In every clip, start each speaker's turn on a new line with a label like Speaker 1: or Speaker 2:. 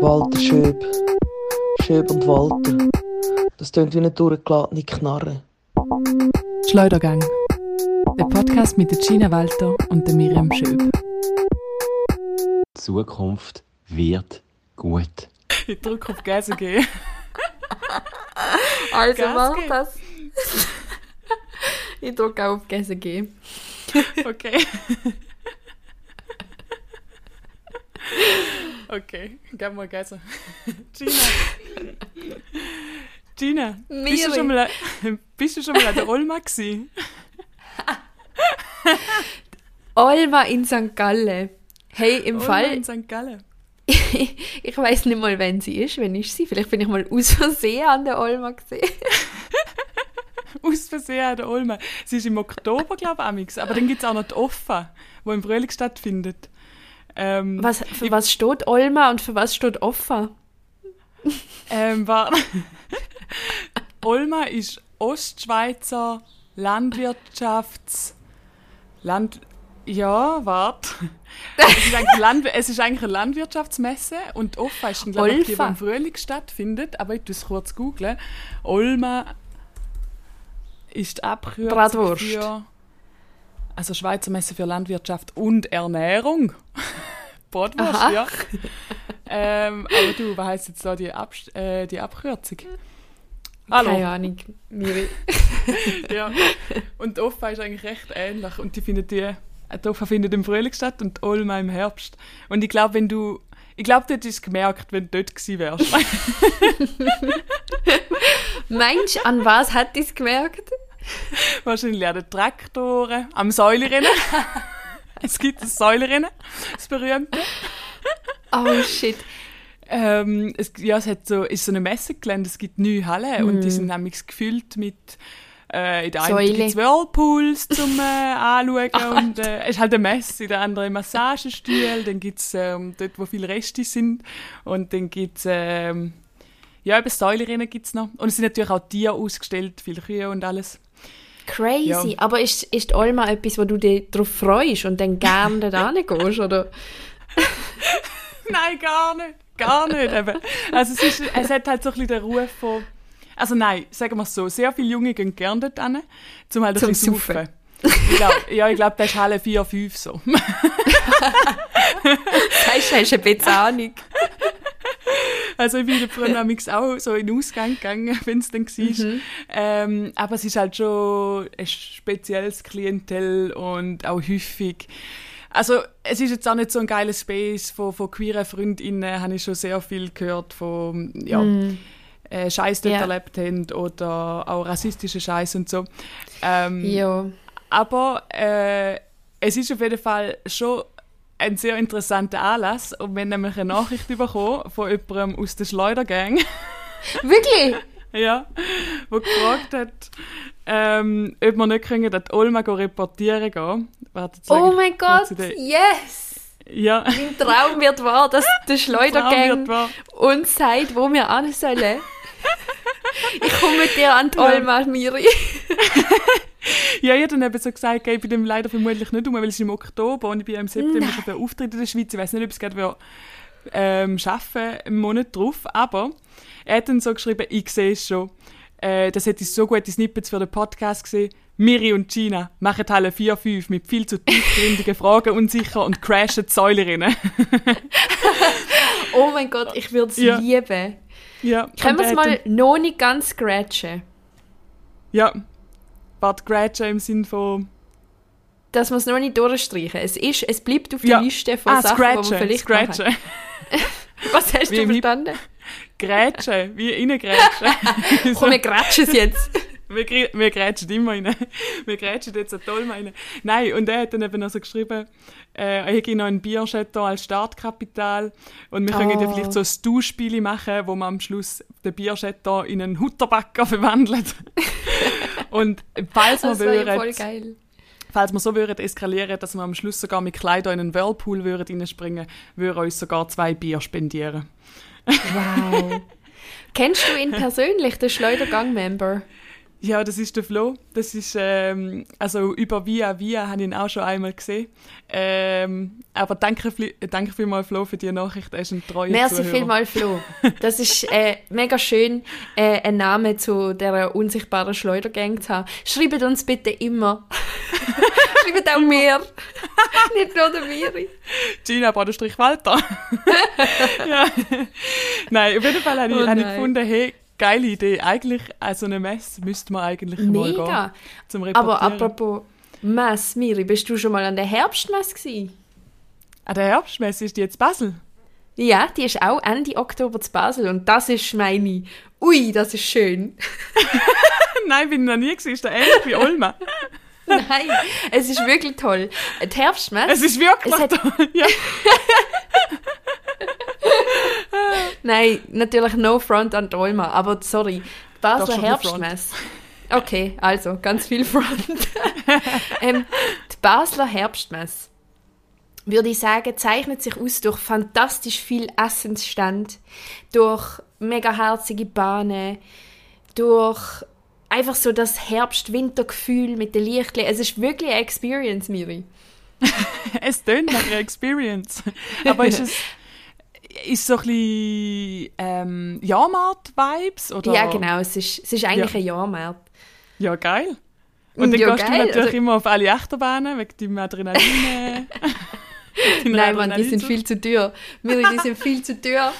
Speaker 1: Walter Schöb. Schöb und Walter. Das tönt wie eine durchgeladene Knarre.
Speaker 2: Schleudergang. Der Podcast mit der Gina Walter und der Miriam Schöb.
Speaker 3: Die Zukunft wird gut.
Speaker 2: Ich drücke auf Gäse gehen.
Speaker 4: Also
Speaker 2: Gas
Speaker 4: mach
Speaker 2: geben.
Speaker 4: das. ich drücke auf Gäse G.
Speaker 2: Okay. Okay, gib mal Gäse. Gina. Gina, bist du, schon mal, bist du schon mal an der Olma gewesen?
Speaker 4: Olma in St. Gallen. Hey, im
Speaker 2: Olma
Speaker 4: Fall,
Speaker 2: in St. Gallen.
Speaker 4: ich weiß nicht mal, wenn sie ist, wenn ist sie. Vielleicht bin ich mal aus Versehen an der Olma gesehen.
Speaker 2: Aus Versehen an der Olma. Sie ist im Oktober, glaube ich, aber dann gibt es auch noch die Offa, wo im Frühling stattfindet. Ähm,
Speaker 4: Was, für was steht Olma und für was steht Offa?
Speaker 2: Ähm, war Olma ist Ostschweizer Landwirtschafts... Land... Ja, warte. Es ist eigentlich, Land... es ist eigentlich eine Landwirtschaftsmesse und Offa ist, glaube ich, die, im Frühling stattfindet. Aber ich tue es kurz googeln. Olma ist die Abkürzung
Speaker 4: Bratwurst.
Speaker 2: für... Also Schweizer Messe für Landwirtschaft und Ernährung. Bratwurst,
Speaker 4: Aha.
Speaker 2: ja. ähm, aber du, was heisst jetzt da die, Abs äh, die Abkürzung? Hallo.
Speaker 4: Keine Ahnung, Miri.
Speaker 2: Ja. Und die Offa ist eigentlich recht ähnlich. Und die findet die, die Offa findet im Frühling statt und Olma im Herbst. Und ich glaube, wenn du, ich glaube, du hättest es gemerkt, wenn du dort gewesen wärst.
Speaker 4: Meinst du, an was hat es gemerkt?
Speaker 2: Wahrscheinlich an den Traktoren, am Säulerennen. es gibt das Säulerennen, das berühmte.
Speaker 4: Oh shit.
Speaker 2: Ähm, es, ja, es hat so, ist so eine Messegelände, es gibt neue Hallen und die sind nämlich gefüllt mit äh, in der einen gibt es Whirlpools zum äh, Anschauen und äh, es ist halt eine Messe, in der anderen Massagestühle, dann gibt es ähm, dort, wo viele Reste sind und dann gibt es ähm, ja, eben Säulerinnen gibt es noch und es sind natürlich auch Tiere ausgestellt, viele Kühe und alles.
Speaker 4: Crazy.
Speaker 2: Ja.
Speaker 4: Aber ist, ist Olma etwas, wo du dich darauf freust und dann gerne da gehst, oder?
Speaker 2: Nein, gar nicht. Gar nicht. Eben. Also es, ist, es hat halt so ein bisschen den Ruf von... Also nein, sagen wir es so, sehr viele Junge gehen gerne dort hin, zum halt ein bisschen saufen. Ich glaub, ja, ich glaube, das ist Halle 4, 5 so.
Speaker 4: Heißt, hast du ein bisschen Ahnung.
Speaker 2: Also ich bin früher nämlich auch so in den Ausgang gegangen, wenn es dann war. Ähm, aber es ist halt schon ein spezielles Klientel und auch häufig. Also es ist jetzt auch nicht so ein geiler Space von, von queeren FreundInnen, habe ich schon sehr viel gehört von, ja, äh, Scheiß dort
Speaker 4: Ja.
Speaker 2: erlebt haben oder auch rassistische Scheiß und so. Ähm,
Speaker 4: Ja.
Speaker 2: aber äh, es ist auf jeden Fall schon ein sehr interessanter Anlass und wir haben nämlich eine Nachricht bekommen von jemandem aus der Schleudergang,
Speaker 4: Wirklich?
Speaker 2: ja, wo gefragt hat, ähm, ob wir nicht können, dass Olma reportieren gehen.
Speaker 4: Oh mein Gott, yes!
Speaker 2: Ja,
Speaker 4: Mein Traum wird wahr, dass der Schleudergang uns sagt, wo wir an sollen. Ich komme mit dir an die Olma, Miri.
Speaker 2: ja, ich habe dann eben so gesagt, okay, ich bin dem leider vermutlich nicht um, weil es ist im Oktober und ich bin im September schon einen Auftritt in der Schweiz. Ich weiß nicht, ob es gerade ähm, schaffen im Monat drauf, aber er hat dann so geschrieben, ich sehe es schon. Äh, das hätte ich so gute Snippets für den Podcast gesehen. Miri und Gina machen Halle 4-5 mit viel zu tiefgründigen Fragen unsicher und crashen die Säulerinnen.
Speaker 4: Oh mein Gott, ich würde es
Speaker 2: Ja.
Speaker 4: lieben.
Speaker 2: Ja,
Speaker 4: Können wir es mal noch nicht ganz scratchen?
Speaker 2: Ja, Bart Gratchen im Sinn von...
Speaker 4: Dass wir es noch nicht durchstreichen. Es, ist, es bleibt auf
Speaker 2: Ja.
Speaker 4: der Liste von
Speaker 2: Ah,
Speaker 4: Sachen, die wir
Speaker 2: Scratchen,
Speaker 4: vielleicht machen.
Speaker 2: Scratchen.
Speaker 4: Was hast
Speaker 2: Wie
Speaker 4: du verstanden?
Speaker 2: Grätschen, wie reingrätschen.
Speaker 4: Komm, wir gratschen es jetzt.
Speaker 2: Wir, wir grätschen immer rein. Wir grätschen jetzt toll rein. Nein, und er hat dann eben noch so geschrieben, äh, er hätte noch ein Bierschetto als Startkapital und wir können ja
Speaker 4: Oh.
Speaker 2: vielleicht so ein Du-Spiel machen, wo man am Schluss den Bierschetto in einen Hutterbacker verwandelt. und falls wir
Speaker 4: Das wäre ja voll
Speaker 2: würden,
Speaker 4: geil.
Speaker 2: falls wir so würden eskalieren, dass wir am Schluss sogar mit Kleidern in einen Whirlpool würden reinspringen, würden uns sogar zwei Bier spendieren.
Speaker 4: Wow. Kennst du ihn persönlich, den Schleudergang-Member?
Speaker 2: Ja, das ist der Flo. Das ist, ähm, also über Via Via habe ich ihn auch schon einmal gesehen. Ähm, aber danke, danke vielmals, Flo, für die Nachricht. Er ist ein treuer
Speaker 4: Merci
Speaker 2: Zuhörer.
Speaker 4: vielmals, Flo. Das ist äh, mega schön, äh, einen Namen zu der unsichtbaren Schleudergang zu haben. Schreibt uns bitte immer. Schreibt auch mir. Nicht nur der Miri.
Speaker 2: Gina Badestrich Walter. ja. Nein, auf jeden Fall habe ich,
Speaker 4: Oh
Speaker 2: habe ich gefunden, hey, geile Idee. Eigentlich, also eine Messe müsste man eigentlich mal gehen.
Speaker 4: Mega.
Speaker 2: Zum
Speaker 4: Aber apropos Mess, Miri, bist du schon mal an der Herbstmesse gewesen?
Speaker 2: Ah, der Herbstmesse ist die jetzt Basel.
Speaker 4: Ja, die ist auch Ende Oktober zu Basel und das ist meine. Ui, das ist schön.
Speaker 2: Nein, bin ich noch nie gewesen. Ist der ähnlich wie Olma.
Speaker 4: Nein, es ist wirklich toll. Die Herbstmesse.
Speaker 2: Es ist wirklich
Speaker 4: Es
Speaker 2: toll. Ja.
Speaker 4: Nein, natürlich no front an die Olma, aber sorry. Basler Herbstmesse. Okay, also ganz viel Front. ähm, die Basler Herbstmesse, würde ich sagen, zeichnet sich aus durch fantastisch viel Essensstand, durch mega herzige Bahnen, durch einfach so das Herbst-Winter-Gefühl mit den Lichtchen. Es ist wirklich eine Experience, Miri.
Speaker 2: Es tönt nach einer Experience. Aber ist es ist so ein bisschen ähm, Jahrmarkt-Vibes? oder?
Speaker 4: Ja, genau, es ist, es ist eigentlich
Speaker 2: Ja.
Speaker 4: ein Jahrmarkt.
Speaker 2: Ja, geil. Und dann
Speaker 4: Ja,
Speaker 2: gehst
Speaker 4: geil,
Speaker 2: du natürlich
Speaker 4: also-
Speaker 2: immer auf alle Achterbahnen wegen deinem Adrenalin.
Speaker 4: Nein, Mann, die sind viel zu teuer. Miri, die sind viel zu teuer.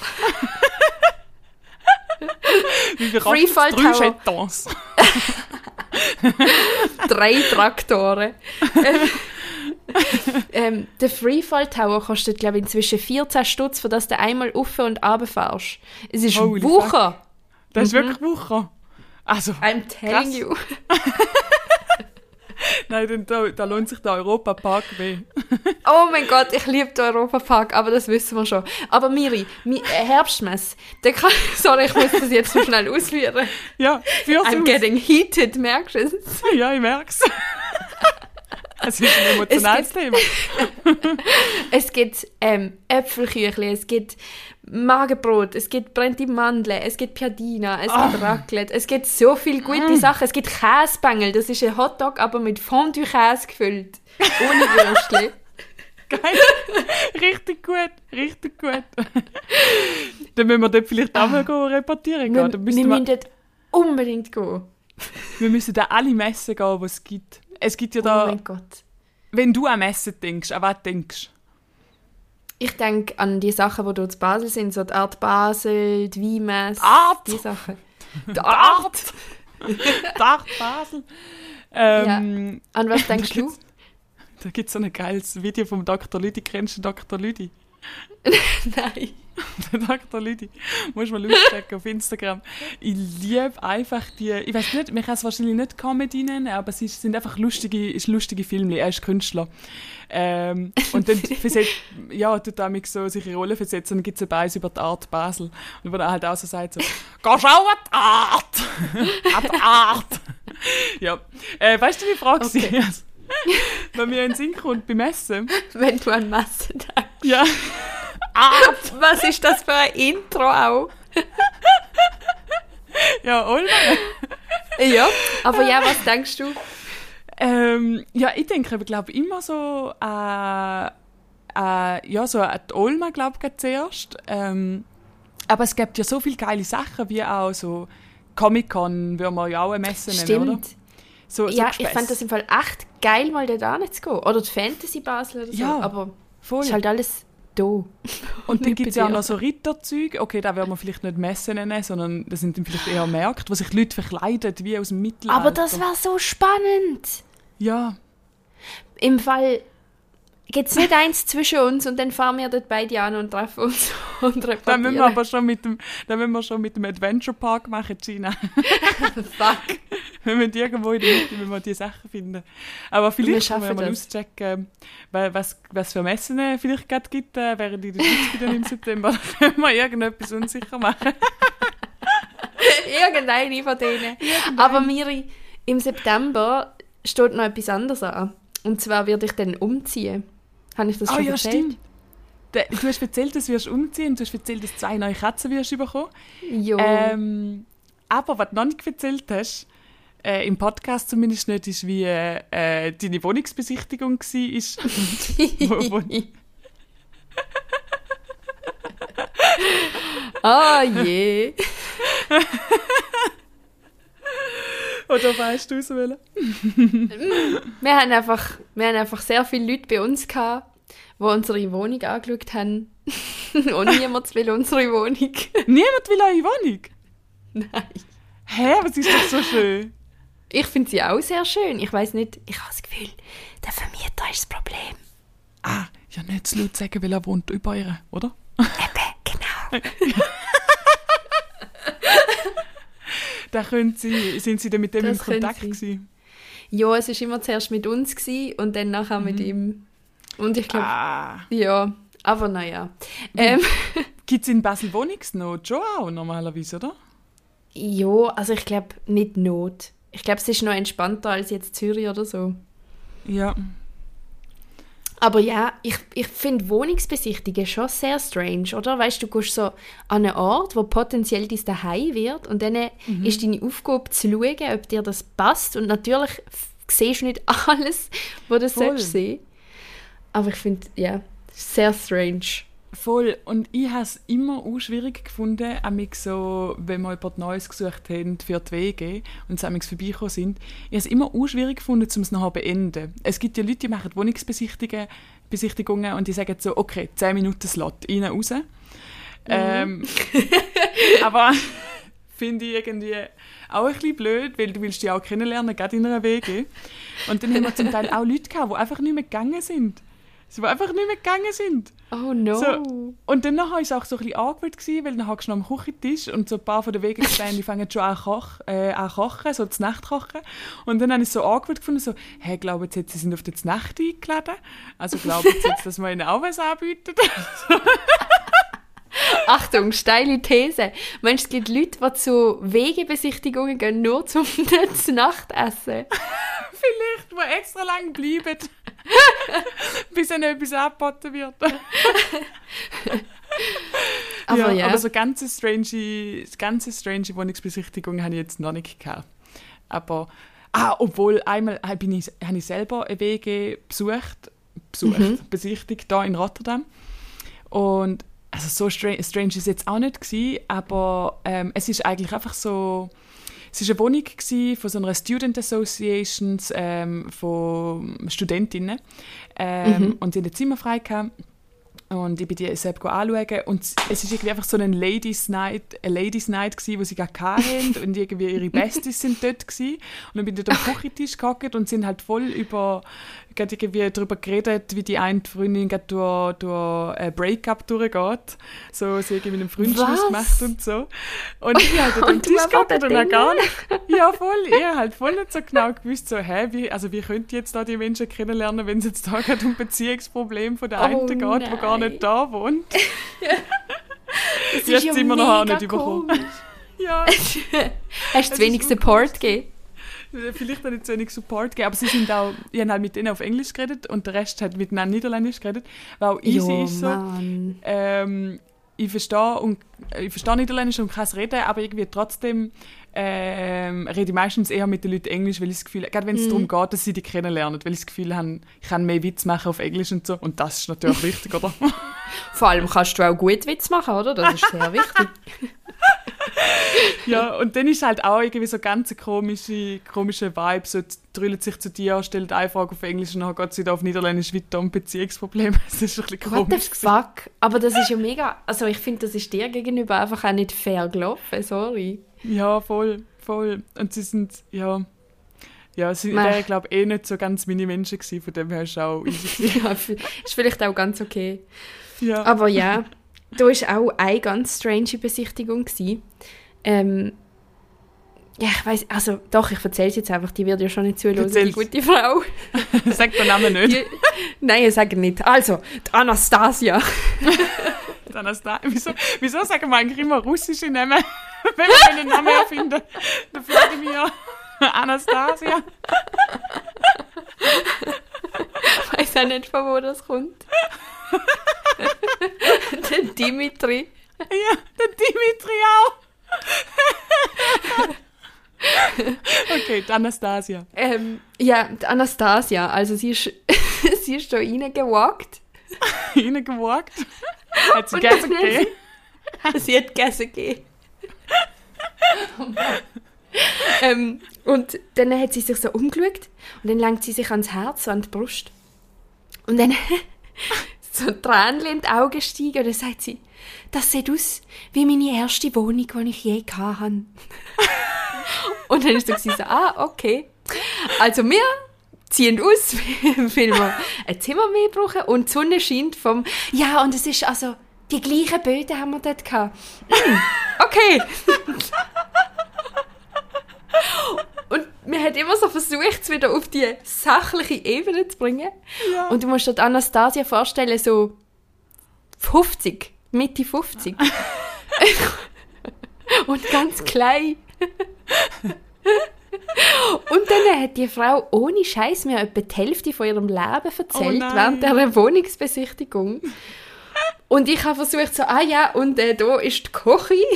Speaker 4: Freefall Tower. Drei Traktoren. ähm, der Freefall Tower kostet, glaube ich, inzwischen 14 Stutz, für das du einmal auf und runter fährst. Es ist
Speaker 2: Holy
Speaker 4: Wucher.
Speaker 2: Das ist wirklich Woche. Also,
Speaker 4: I'm telling
Speaker 2: Krass.
Speaker 4: you.
Speaker 2: nein, da, da lohnt sich der Europapark weh.
Speaker 4: Oh mein Gott, ich liebe den Europapark, aber das wissen wir schon. Aber Miri, mi äh, Herbstmess, der kann... Sorry, ich muss das jetzt so schnell ausführen.
Speaker 2: Ja,
Speaker 4: I'm
Speaker 2: aus.
Speaker 4: getting heated, merkst du es?
Speaker 2: Ja, ich merk's. Es ist ein emotionales
Speaker 4: Es
Speaker 2: Thema.
Speaker 4: Es gibt ähm, Äpfelküchli, es gibt Magenbrot, es gibt brennte Mandeln, es gibt Piadina, es
Speaker 2: Ah.
Speaker 4: gibt Raclette, es gibt so viele gute
Speaker 2: Mm.
Speaker 4: Sachen. Es gibt Käsebängel, das ist ein Hotdog, aber mit Fondue-Käse gefüllt. Ohne Würstchen.
Speaker 2: Geil. Richtig gut, richtig gut. Dann müssen wir dort vielleicht auch mal gehen reportieren
Speaker 4: wir
Speaker 2: gehen.
Speaker 4: Wir
Speaker 2: müssen wir,
Speaker 4: müssen dort unbedingt gehen.
Speaker 2: wir müssen da alle Messen gehen, die es gibt. Es gibt ja
Speaker 4: Oh
Speaker 2: da,
Speaker 4: mein Gott.
Speaker 2: wenn du an Messen denkst, an was denkst
Speaker 4: Ich denke an die Sachen, die dort zu Basel sind, so die Art Basel, die Weinmesse,
Speaker 2: Art!
Speaker 4: die Sachen.
Speaker 2: Die Art! Die Art Basel! Ähm,
Speaker 4: An was denkst
Speaker 2: da
Speaker 4: du?
Speaker 2: Da gibt es so ein geiles Video vom Dr. Lüdi. Kennst du Dr. Lüdi?
Speaker 4: Nein.
Speaker 2: Der Dr. Lüdi. Muss man auschecken auf Instagram. Ich liebe einfach die. Ich weiß nicht, man kann es wahrscheinlich nicht Comedy nennen, aber es ist, sind einfach lustige, ist lustige Filme. Er ist Künstler. Ähm, und dann versetzt, ja, tut er mich so sich in Rollen versetzen und dann gibt es Beis über die Art Basel. Und wo er halt auch so sagt, so, geh schau an die Art! an die Art! ja. Äh, weißt du, wie die Frage
Speaker 4: Okay.
Speaker 2: war? Wenn mir in den Sinn kommt beim Essen.
Speaker 4: Wenn du an Masse denkst.
Speaker 2: Ja.
Speaker 4: Art! Was ist das für ein Intro auch?
Speaker 2: Ja, Olma.
Speaker 4: Ja, aber ja, was denkst du?
Speaker 2: Ähm, ja, ich denke, ich glaube immer so an, an, ja, so an die Olma, glaube ich, zuerst. Ähm, aber es gibt ja so viele geile Sachen, wie auch so Comic-Con, würde man ja auch eine Messe nennen, oder?
Speaker 4: Stimmt.
Speaker 2: So, so
Speaker 4: Ja, ich
Speaker 2: Gespäss.
Speaker 4: fand das im Fall echt geil, mal da nicht zu gehen. Oder die Fantasy Basel oder so.
Speaker 2: Ja,
Speaker 4: aber
Speaker 2: Voll.
Speaker 4: ist halt alles da.
Speaker 2: Und dann gibt es ja auch noch so Ritterzüge. Okay, da werden wir vielleicht nicht Messen nennen, sondern das sind dann vielleicht eher Märkte, wo sich die Leute verkleiden, wie aus dem Mittelalter.
Speaker 4: Aber das war so spannend.
Speaker 2: Ja,
Speaker 4: Im Fall gibt es nicht eins zwischen uns und dann fahren wir dort beide an und treffen uns und
Speaker 2: dann müssen wir
Speaker 4: reportieren.
Speaker 2: aber schon mit dem, dann müssen wir schon mit dem Adventure Park machen, Gina.
Speaker 4: Fuck.
Speaker 2: Wir müssen irgendwo in der Mitte müssen wir die Sachen finden. Aber
Speaker 4: Wir
Speaker 2: vielleicht können wir mal
Speaker 4: das.
Speaker 2: auschecken, wa- was, was für Messen es vielleicht gerade gibt, äh, während in der Schweiz wieder im September. Dann können wir irgendetwas unsicher machen.
Speaker 4: Irgendeine von denen. Aber Miri, im September steht noch etwas anderes an. Und zwar werde ich dann umziehen. Habe ich das
Speaker 2: Ah
Speaker 4: schon
Speaker 2: ja,
Speaker 4: erzählt?
Speaker 2: stimmt. Du hast erzählt, dass du wirst umziehen du hast erzählt, dass du zwei neue Katzen wirst bekommen.
Speaker 4: Jo.
Speaker 2: Ähm, aber was du noch nicht erzählt hast, äh, im Podcast zumindest nicht ist, wie äh, deine Wohnungsbesichtigung war. Ist. wo, wo,
Speaker 4: Ah je.
Speaker 2: oder weißt du es wollen?
Speaker 4: Wir haben, einfach, wir haben einfach sehr viele Leute bei uns gehabt, die unsere Wohnung angeschaut haben. Und niemand will unsere Wohnung.
Speaker 2: Niemand will eure Wohnung?
Speaker 4: Nein.
Speaker 2: Hä, was ist doch so schön?
Speaker 4: Ich finde sie auch sehr schön. Ich weiß nicht, ich habe das Gefühl, der Vermieter ist das Problem.
Speaker 2: Ah, ja nicht zu laut sagen, weil er wohnt über ihr, oder?
Speaker 4: Eben, genau.
Speaker 2: Da können sie, sind sie dann mit dem
Speaker 4: Das
Speaker 2: in Kontakt gewesen?
Speaker 4: Ja, es war immer zuerst mit uns gewesen und dann nachher mit ihm. Und ich glaube,
Speaker 2: Ah.
Speaker 4: ja, aber naja. Ähm,
Speaker 2: Gibt es in Basel Wohnungsnot schon auch normalerweise, oder?
Speaker 4: ja, also ich glaube nicht Not. Ich glaube, es ist noch entspannter als jetzt Zürich oder so.
Speaker 2: Ja.
Speaker 4: Aber ja, ich, ich finde Wohnungsbesichtigungen schon sehr strange, oder? Weißt du, du gehst so an einen Ort, wo potenziell dein Daheim wird und dann ist deine Aufgabe zu schauen, ob dir das passt. Und natürlich siehst du nicht alles, was du sehen. Aber ich finde, ja, sehr strange.
Speaker 2: Voll. Und ich habe es immer auch schwierig gefunden, amig so, wenn wir jemand Neues gesucht haben für die Wege und sie vorbeigekommen sind. Ich habe es immer auch schwierig gefunden, um es nachher zu beenden. Es gibt ja Leute, die machen Wohnungsbesichtigungen Besichtigungen und die sagen so, okay, 10 Minuten Slot, rein, raus. Ähm, aber finde ich irgendwie auch ein bisschen blöd, weil du willst die auch kennenlernen, gerade in einer WG. Und dann haben wir zum Teil auch Leute gehabt, die einfach nicht mehr gegangen sind. Sie die einfach nicht mehr gegangen sind.
Speaker 4: Oh no.
Speaker 2: So, und dann war es auch so ein bisschen awkward, gewesen, weil dann hockst du noch am Küchentisch und so ein paar von den Wegespänen, die fangen schon an, koch, äh, an kochen, so zu Nacht kochen. Und dann habe ich es so awkward gefunden, so, hey, glauben Sie jetzt, Sie sind auf die Nacht eingeladen? Also glauben Sie jetzt, dass wir Ihnen auch was anbieten?
Speaker 4: Achtung, steile These. Meinst du, es gibt Leute, die zu Wegebesichtigungen gehen, nur zum zu Nacht essen?
Speaker 2: Vielleicht, die extra lang bleiben, bis ihnen etwas angeboten wird.
Speaker 4: Aber ja.
Speaker 2: Aber so ganze strange, ganze strange Wohnungsbesichtigungen habe ich jetzt noch nicht gehabt. Aber, ah, obwohl, einmal habe ich, habe ich selber eine WG besucht, besucht,
Speaker 4: Mhm.
Speaker 2: besichtigt, da in Rotterdam. Und also so strange, strange ist es jetzt auch nicht gewesen, aber ähm, es ist eigentlich einfach so, es ist eine Wohnung von so einer Student Association ähm, von Studentinnen ähm,
Speaker 4: Mhm.
Speaker 2: und sie hatten ein Zimmer frei gehabt. Und ich bin die selbst anschauen. Und es ist irgendwie einfach so ein Ladies Night, eine Ladies Night gewesen, wo sie gar hatten. und irgendwie ihre Besties sind dort gewesen. Und dann bin ich dort am Küchentisch gehockt und sind halt voll über, gerade irgendwie darüber geredet, wie die eine Freundin gerade durch, durch ein Breakup durchgeht. So, sie hat irgendwie einen Freundschluss
Speaker 4: Was?
Speaker 2: gemacht und so. Und ich halt am Tisch
Speaker 4: dort
Speaker 2: und dann gar
Speaker 4: drin?
Speaker 2: nicht ja, voll. Ich habe halt voll nicht so genau gewusst, so, hä, wie, also wie könnt ihr jetzt da die Menschen kennenlernen, wenn es jetzt da gerade um Beziehungsproblem von der
Speaker 4: Oh
Speaker 2: einen geht, die gar nicht da wohnt. Jetzt sind wir noch auch nicht
Speaker 4: mega
Speaker 2: überkommen.
Speaker 4: komisch.
Speaker 2: Ja,
Speaker 4: Hast du zu wenig Support gegeben?
Speaker 2: Vielleicht habe ich zu wenig Support gegeben, aber sie sind auch, ich habe halt mit denen auf Englisch geredet und der Rest hat mit ihnen Niederländisch geredet, weil auch easy
Speaker 4: Jo,
Speaker 2: ist so. Ähm, ich verstehe und ich verstehe Niederländisch und kann es reden, aber irgendwie trotzdem ähm, rede ich meistens eher mit den Leuten Englisch, weil ich das Gefühl, gerade wenn es
Speaker 4: Mhm.
Speaker 2: darum geht, dass sie die kennenlernen, weil ich das Gefühl habe, ich kann mehr Witz machen auf Englisch und so und das ist natürlich wichtig, oder?
Speaker 4: Vor allem kannst du auch gut Witz machen, oder? Das ist sehr wichtig.
Speaker 2: ja, und dann ist halt auch irgendwie so ganz komische, komische Vibe, so drüllt sich zu dir, stellt eine Frage auf Englisch und dann geht sie wieder auf Niederländisch weiter um Beziehungsprobleme. Das ist ein bisschen
Speaker 4: What the
Speaker 2: komisch.
Speaker 4: fuck? Aber das ist ja mega... Also ich finde, das ist dir gegenüber einfach auch nicht fair gelaufen, sorry.
Speaker 2: Ja, voll, voll. Und sie sind, ja, ja, sie
Speaker 4: Meh.
Speaker 2: wären, glaube ich, eh nicht so ganz meine Menschen gewesen, von dem her ist auch easy gewesen.
Speaker 4: Ja, ist vielleicht auch ganz okay.
Speaker 2: ja.
Speaker 4: Aber ja, da war auch eine ganz strange Besichtigung. Gewesen. Ähm, ja, ich weiß, also doch, ich erzähle es jetzt einfach, die wird ja schon nicht zuhören, die gute Frau.
Speaker 2: Sag den Namen nicht.
Speaker 4: Die, nein, ich sage nicht. Also, die Anastasia.
Speaker 2: Hast du- wieso, wieso sagen wir eigentlich immer russische Namen, wenn wir einen Namen erfinden? Der Vladimir, Anastasia.
Speaker 4: Ich weiß auch nicht, von wo das kommt. Der Dimitri.
Speaker 2: Ja, der Dimitri auch. Okay, die Anastasia.
Speaker 4: Ähm, ja, die Anastasia, also sie ist, sie ist da reingewagt.
Speaker 2: Reingewagt. Hat sie
Speaker 4: hat
Speaker 2: gegeben?
Speaker 4: sie hat gegessen gegeben. ähm, und dann hat sie sich so umgeschaut und dann langt sie sich ans Herz, so an die Brust. Und dann so Tränchen in die Augen steigen und dann sagt sie, das sieht aus wie meine erste Wohnung, die ich je hatte. und dann ist gewesen, so, ah, okay. Also wir ziehen aus, weil wir ein Zimmer mehr brauchen und die Sonne scheint vom, ja, und es ist also, die gleichen Böden haben wir dort gehabt. Hm, okay. Man hat immer so versucht, es wieder auf die sachliche Ebene zu bringen.
Speaker 2: Ja.
Speaker 4: Und du musst dir die Anastasia vorstellen, so 50, Mitte 50. Und ganz klein. Und dann hat die Frau ohne Scheiß mir etwa die Hälfte von ihrem Leben erzählt,
Speaker 2: Oh
Speaker 4: während der Wohnungsbesichtigung. Und ich habe versucht so, ah ja, und äh, da ist die Küche.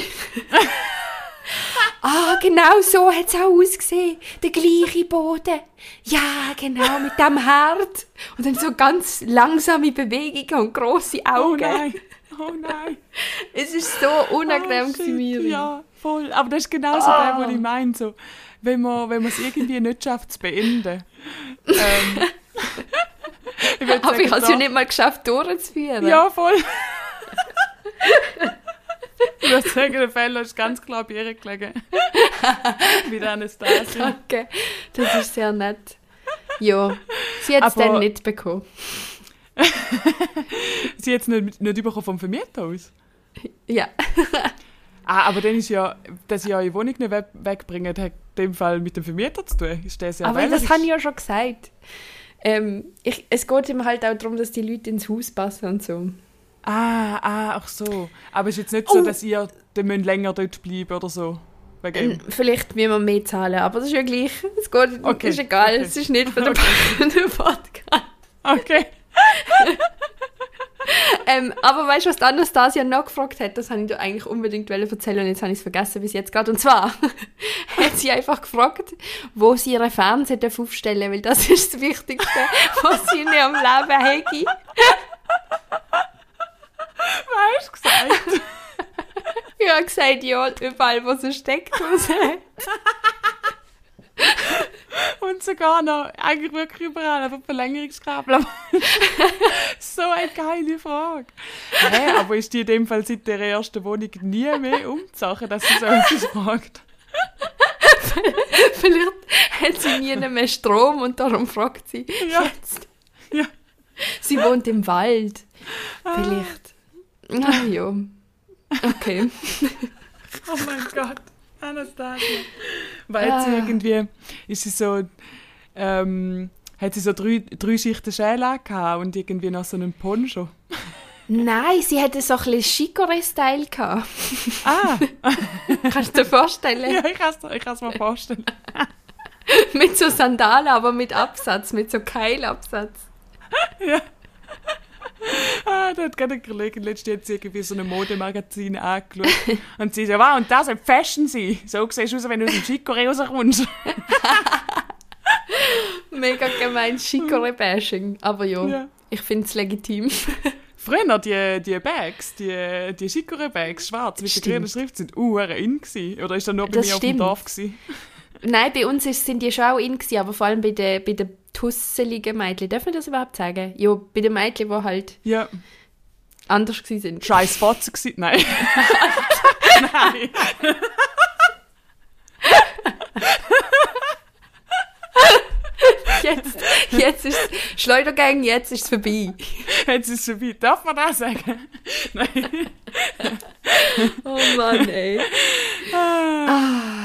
Speaker 4: ah, genau so hat es auch ausgesehen. Der gleiche Boden. Ja, genau, mit dem Herd. Und dann so ganz langsame Bewegungen und grosse
Speaker 2: Oh
Speaker 4: Augen.
Speaker 2: nein. Oh nein.
Speaker 4: Es ist so unangenehm
Speaker 2: Oh,
Speaker 4: gewesen,
Speaker 2: shit.
Speaker 4: Miri.
Speaker 2: Ja, voll. Aber das ist genau so
Speaker 4: Ah.
Speaker 2: der, was ich meine. So, wenn man wenn man es irgendwie nicht schafft, zu beenden. ähm, ich
Speaker 4: Aber ich
Speaker 2: sagen,
Speaker 4: habe es ja nicht mal geschafft, durchzuführen.
Speaker 2: Ja, voll. ich würde sagen, der Fehler ist ganz klar bei ihr gelegen. Der Anastasia.
Speaker 4: Danke. Das ist sehr nett. Ja, sie hat es dann nicht bekommen.
Speaker 2: Sie hat es nicht, nicht bekommen vom Vermieter aus.
Speaker 4: Ja.
Speaker 2: Ah, aber dann ist ja, dass sie eure Wohnung nicht we wegbringen, hat in dem Fall mit dem Vermieter zu tun. Ist der sehr
Speaker 4: Aber das habe ich ja schon gesagt. Ähm, ich, es geht ihm halt auch darum, dass die Leute ins Haus passen und so.
Speaker 2: Ah, ah, ach so. Aber es ist jetzt nicht so,
Speaker 4: Oh.
Speaker 2: dass ihr dann länger dort bleiben oder so.
Speaker 4: Ähm, Vielleicht müssen wir mehr zahlen, aber das ist ja gleich. Es geht,
Speaker 2: Okay,
Speaker 4: ist egal,
Speaker 2: okay.
Speaker 4: es ist nicht für den, für den Podcast.
Speaker 2: Okay.
Speaker 4: Ähm, aber weißt du, was Anastasia noch gefragt hat? Das habe ich dir eigentlich unbedingt erzählen und jetzt habe ich es vergessen bis jetzt gerade. Und zwar hat sie einfach gefragt, wo sie ihren Fernseher darf aufstellen weil das ist das Wichtigste, was sie in ihrem Leben hätte.
Speaker 2: Was hast du gesagt?
Speaker 4: Ich habe gesagt, ja, überall, wo sie steckt.
Speaker 2: Und sogar noch, eigentlich wirklich überall, aber Verlängerungskabel. So eine geile Frage. Hä, aber ist die in dem Fall seit der ersten Wohnung nie mehr umgezogen, dass sie so etwas fragt?
Speaker 4: Vielleicht hat sie nie mehr Strom und darum fragt sie
Speaker 2: Ja.
Speaker 4: jetzt.
Speaker 2: Ja.
Speaker 4: Sie wohnt im Wald. Vielleicht. Ah, ja. Okay.
Speaker 2: Oh mein Gott, Anastasia. Weil sie
Speaker 4: Ah.
Speaker 2: irgendwie, ist sie so, ähm, hat sie so drei, drei Schichten Schäle gehabt und irgendwie noch so einen Poncho.
Speaker 4: Nein, sie hatte so ein bisschen Chicorée-Style gehabt.
Speaker 2: Ah,
Speaker 4: Kannst du dir vorstellen?
Speaker 2: ja, ich kann es mir vorstellen.
Speaker 4: Mit so Sandalen, aber mit Absatz, mit so Keilabsatz.
Speaker 2: Ah, da hat gerade eine Kollegin letztens jetzt irgendwie so ein Modemagazin angeschaut. Und sie so, wow, und das soll Fashion sein. So siehst du aus, wenn du aus dem Chicorée rauskommst.
Speaker 4: Mega gemein Chicorée-Bashing. Aber ja,
Speaker 2: Ja.
Speaker 4: ich finde es legitim.
Speaker 2: Früher, die, die Bags, die, die Chicorée-Bags, schwarz, mit der
Speaker 4: Stimmt.
Speaker 2: grünen Schrift, sind uh, in gewesen. Oder ist das nur bei
Speaker 4: Das
Speaker 2: mir auf
Speaker 4: stimmt.
Speaker 2: dem Dorf gewesen?
Speaker 4: Nein, bei uns ist, sind die schon auch in, gewesen, aber vor allem bei den, bei den tusseligen Mädchen. Darf man das überhaupt sagen? Ja, bei den Mädchen, die halt
Speaker 2: Ja.
Speaker 4: anders gewesen sind.
Speaker 2: scheiß Fotzen gewesen. Nein. Nein.
Speaker 4: Jetzt, jetzt ist Schleudergang, jetzt ist es vorbei.
Speaker 2: Jetzt ist es vorbei. Darf man das sagen? Nein.
Speaker 4: Oh Mann, ey. Ah.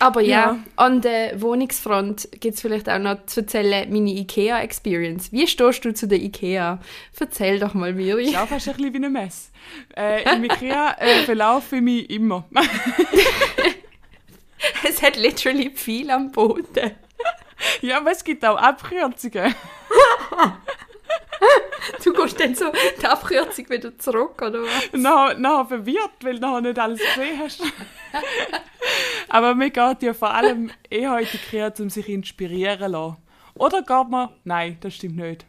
Speaker 4: Aber ja,
Speaker 2: Ja.
Speaker 4: an der Wohnungsfront gibt es vielleicht auch noch zu erzählen, meine IKEA-Experience. Wie stehst du zu der IKEA? Erzähl doch mal, Miri.
Speaker 2: Ist auch fast ein bisschen wie eine Messe. Äh, Im Ikea äh, verlaufe ich mich immer.
Speaker 4: Es hat literally viel am Boden.
Speaker 2: ja, aber es gibt auch Abkürzungen.
Speaker 4: Du gehst dann so die Abkürzung wieder zurück, oder was?
Speaker 2: Nachher, nachher verwirrt, weil du nachher nicht alles gesehen hast. Aber mir geht ja vor allem eh heute Ikea, um sich inspirieren zu lassen. Oder geht man... Nein, das stimmt nicht.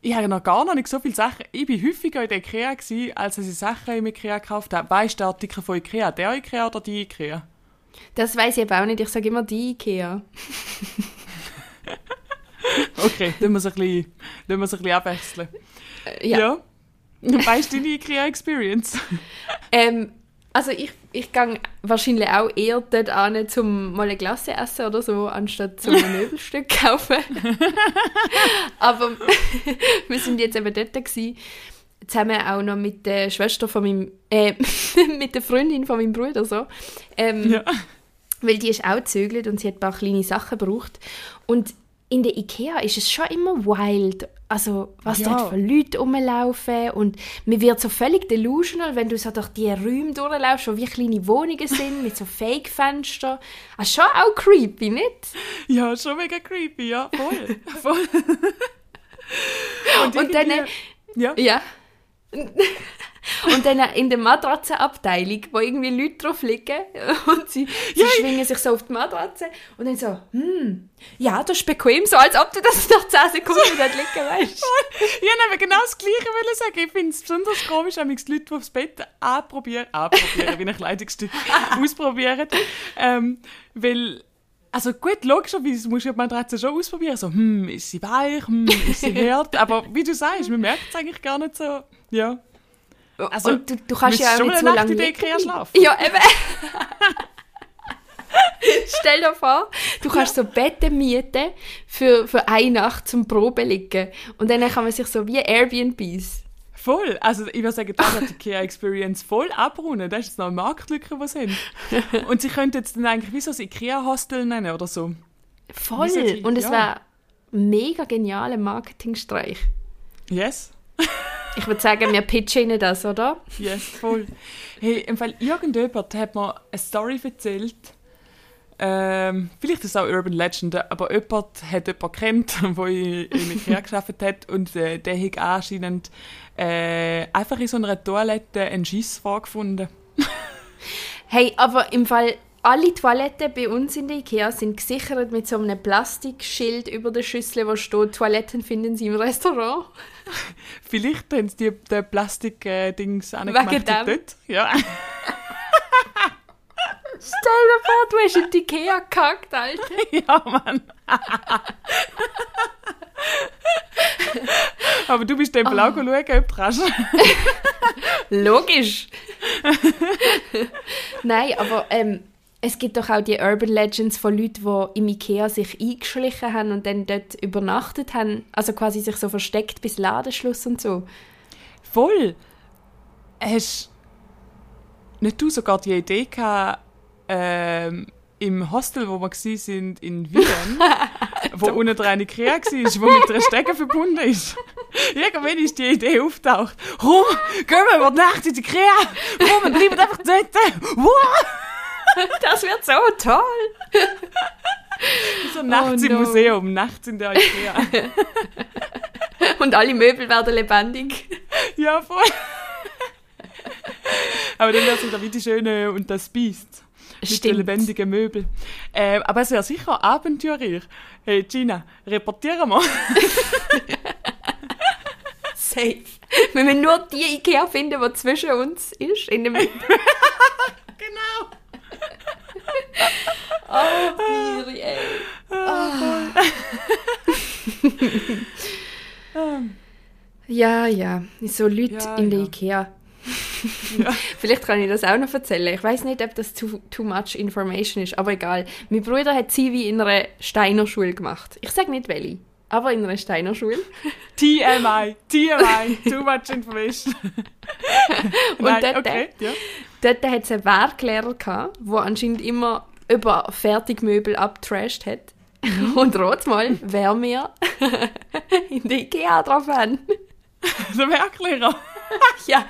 Speaker 2: Ich habe noch gar noch nicht so viele Sachen... Ich war häufiger in der Ikea, gewesen, als ich Sachen im Ikea gekauft habe. Weißt du, der Artikel von Ikea? Der Ikea oder die Ikea?
Speaker 4: Das weiß ich aber auch nicht. Ich sage immer die Ikea.
Speaker 2: Okay, dann muss ich ein bisschen, abwechseln.
Speaker 4: Äh, ja.
Speaker 2: ja. Weißt du deine Ikea-Experience?
Speaker 4: Ähm, also ich, ich gehe wahrscheinlich auch eher dort an, um mal eine Glasse essen oder so, anstatt zum ein Möbelstück kaufen. Aber wir sind jetzt eben dort gewesen, zusammen auch noch mit der Schwester von meinem, äh, mit der Freundin von meinem Bruder so. Ähm,
Speaker 2: Ja.
Speaker 4: weil die ist auch zögert und sie hat ein paar kleine Sachen gebraucht. Und in der Ikea ist es schon immer wild. Also, was
Speaker 2: Ja.
Speaker 4: dort für Leute rumlaufen. Und mir wird so völlig delusional, wenn du so durch die Räume durchlaufst, wo wie kleine Wohnungen sind, mit so Fake-Fenstern. Ah, schon auch creepy, nicht?
Speaker 2: Ja, schon mega creepy, ja, voll. voll.
Speaker 4: Und, dann,
Speaker 2: irgendwie- ja.
Speaker 4: ja. Und dann in der Matratzenabteilung, wo irgendwie Leute drauf liegen und sie, sie
Speaker 2: Ja,
Speaker 4: schwingen sich so auf die Matratze und dann so, hm, ja, das ist bequem, so als ob du das nach 10 Sekunden dort liegen weißt.
Speaker 2: Ich wollte genau das Gleiche wollen sagen. Ich finde es besonders komisch, wenn die Leute, die aufs Bett anprobieren, anprobieren, wie ein Kleidungsstück, ausprobieren. Ähm, weil, also gut, logischerweise musst du die Matratze schon ausprobieren. So, hm, ist sie weich, hm, ist sie hart. Aber wie du sagst, man merkt es eigentlich gar nicht so. Ja. Also,
Speaker 4: und du, du kannst ja auch nicht so
Speaker 2: Nacht
Speaker 4: lange.
Speaker 2: Ikea schlafen.
Speaker 4: Ja, eben. Stell dir vor, du kannst so Betten mieten für, für eine Nacht zum Probe liegen. Und dann kann man sich so wie Airbnbs.
Speaker 2: Voll. Also ich würde sagen, das hat die Ikea Experience voll abrunden. Das ist jetzt noch eine Marktlücke, die sind. Und sie könnten jetzt dann eigentlich wie so ein Ikea-Hostel nennen oder so.
Speaker 4: Voll. Und es
Speaker 2: ja.
Speaker 4: war ein mega genialer Marketingstreich.
Speaker 2: Yes.
Speaker 4: Ich würde sagen, wir pitchen ihnen das, oder?
Speaker 2: Yes, voll. Hey, im Fall irgendjemand hat mir eine Story erzählt. Ähm, vielleicht ist es auch Urban Legend, aber jemand hat jemanden kennt, der in, in Ikea gearbeitet hat und äh, der hat anscheinend äh, einfach in so einer Toilette einen Schiss vorgefunden.
Speaker 4: Hey, aber im Fall, alle Toiletten bei uns in der Ikea sind gesichert mit so einem Plastikschild über der Schüssel, wo steht, Toiletten finden Sie im Restaurant.
Speaker 2: Vielleicht haben sie die, Plastik-Dings
Speaker 4: Wegen
Speaker 2: angemacht
Speaker 4: dem?
Speaker 2: dort. Ja.
Speaker 4: Stell dir vor, du hast in die Ikea gekackt, Alter.
Speaker 2: ja, Mann. aber du bist dem oh. auch schauen, ob du kannst.
Speaker 4: Logisch. Nein, aber ähm, es gibt doch auch die Urban Legends von Leuten, die im Ikea sich eingeschlichen haben und dann dort übernachtet haben. Also quasi sich so versteckt bis Ladenschluss und so.
Speaker 2: Voll. Hast nicht du sogar die Idee gehabt, ähm, im Hostel, wo wir sind in Wien, wo unten dran eine Ikea war, wo mit einer Stege verbunden ist. Irgendwann ist die Idee auftaucht. Komm, gehen wir über die Nacht in die Ikea. Komm, wir bleiben einfach dort. Wow!
Speaker 4: Das wird so toll.
Speaker 2: So nachts
Speaker 4: Oh
Speaker 2: im
Speaker 4: no.
Speaker 2: Museum, nachts in der Ikea.
Speaker 4: Und alle Möbel werden lebendig.
Speaker 2: ja, voll. Aber dann wäre es wieder wie die Schöne und das Biest. Mit den
Speaker 4: Stimmt.
Speaker 2: lebendigen Möbeln. Ähm, aber es wäre sicher abenteuerlich. Hey Gina, reportieren wir.
Speaker 4: Safe. Wir müssen nur die Ikea finden, die zwischen uns ist. In dem
Speaker 2: genau.
Speaker 4: oh, Biri, ey. Ja, ja. So Leute
Speaker 2: Ja,
Speaker 4: in der
Speaker 2: ja.
Speaker 4: Ikea.
Speaker 2: Ja.
Speaker 4: Vielleicht kann ich das auch noch erzählen. Ich weiß nicht, ob das too, too much information ist, aber egal. Mein Bruder hat Zivi in einer Steiner Schule gemacht. Ich sage nicht welche, aber in einer Steiner Schule.
Speaker 2: TMI, TMI, too much information.
Speaker 4: Und
Speaker 2: Nein,
Speaker 4: dort-
Speaker 2: okay, ja.
Speaker 4: Dort hat es einen Werklehrer gehabt, der anscheinend immer über Fertigmöbel abtrashed hat.
Speaker 2: Mhm.
Speaker 4: Und rot mal, wer mir in der Ikea drauf haben.
Speaker 2: Der Werklehrer.
Speaker 4: Ja,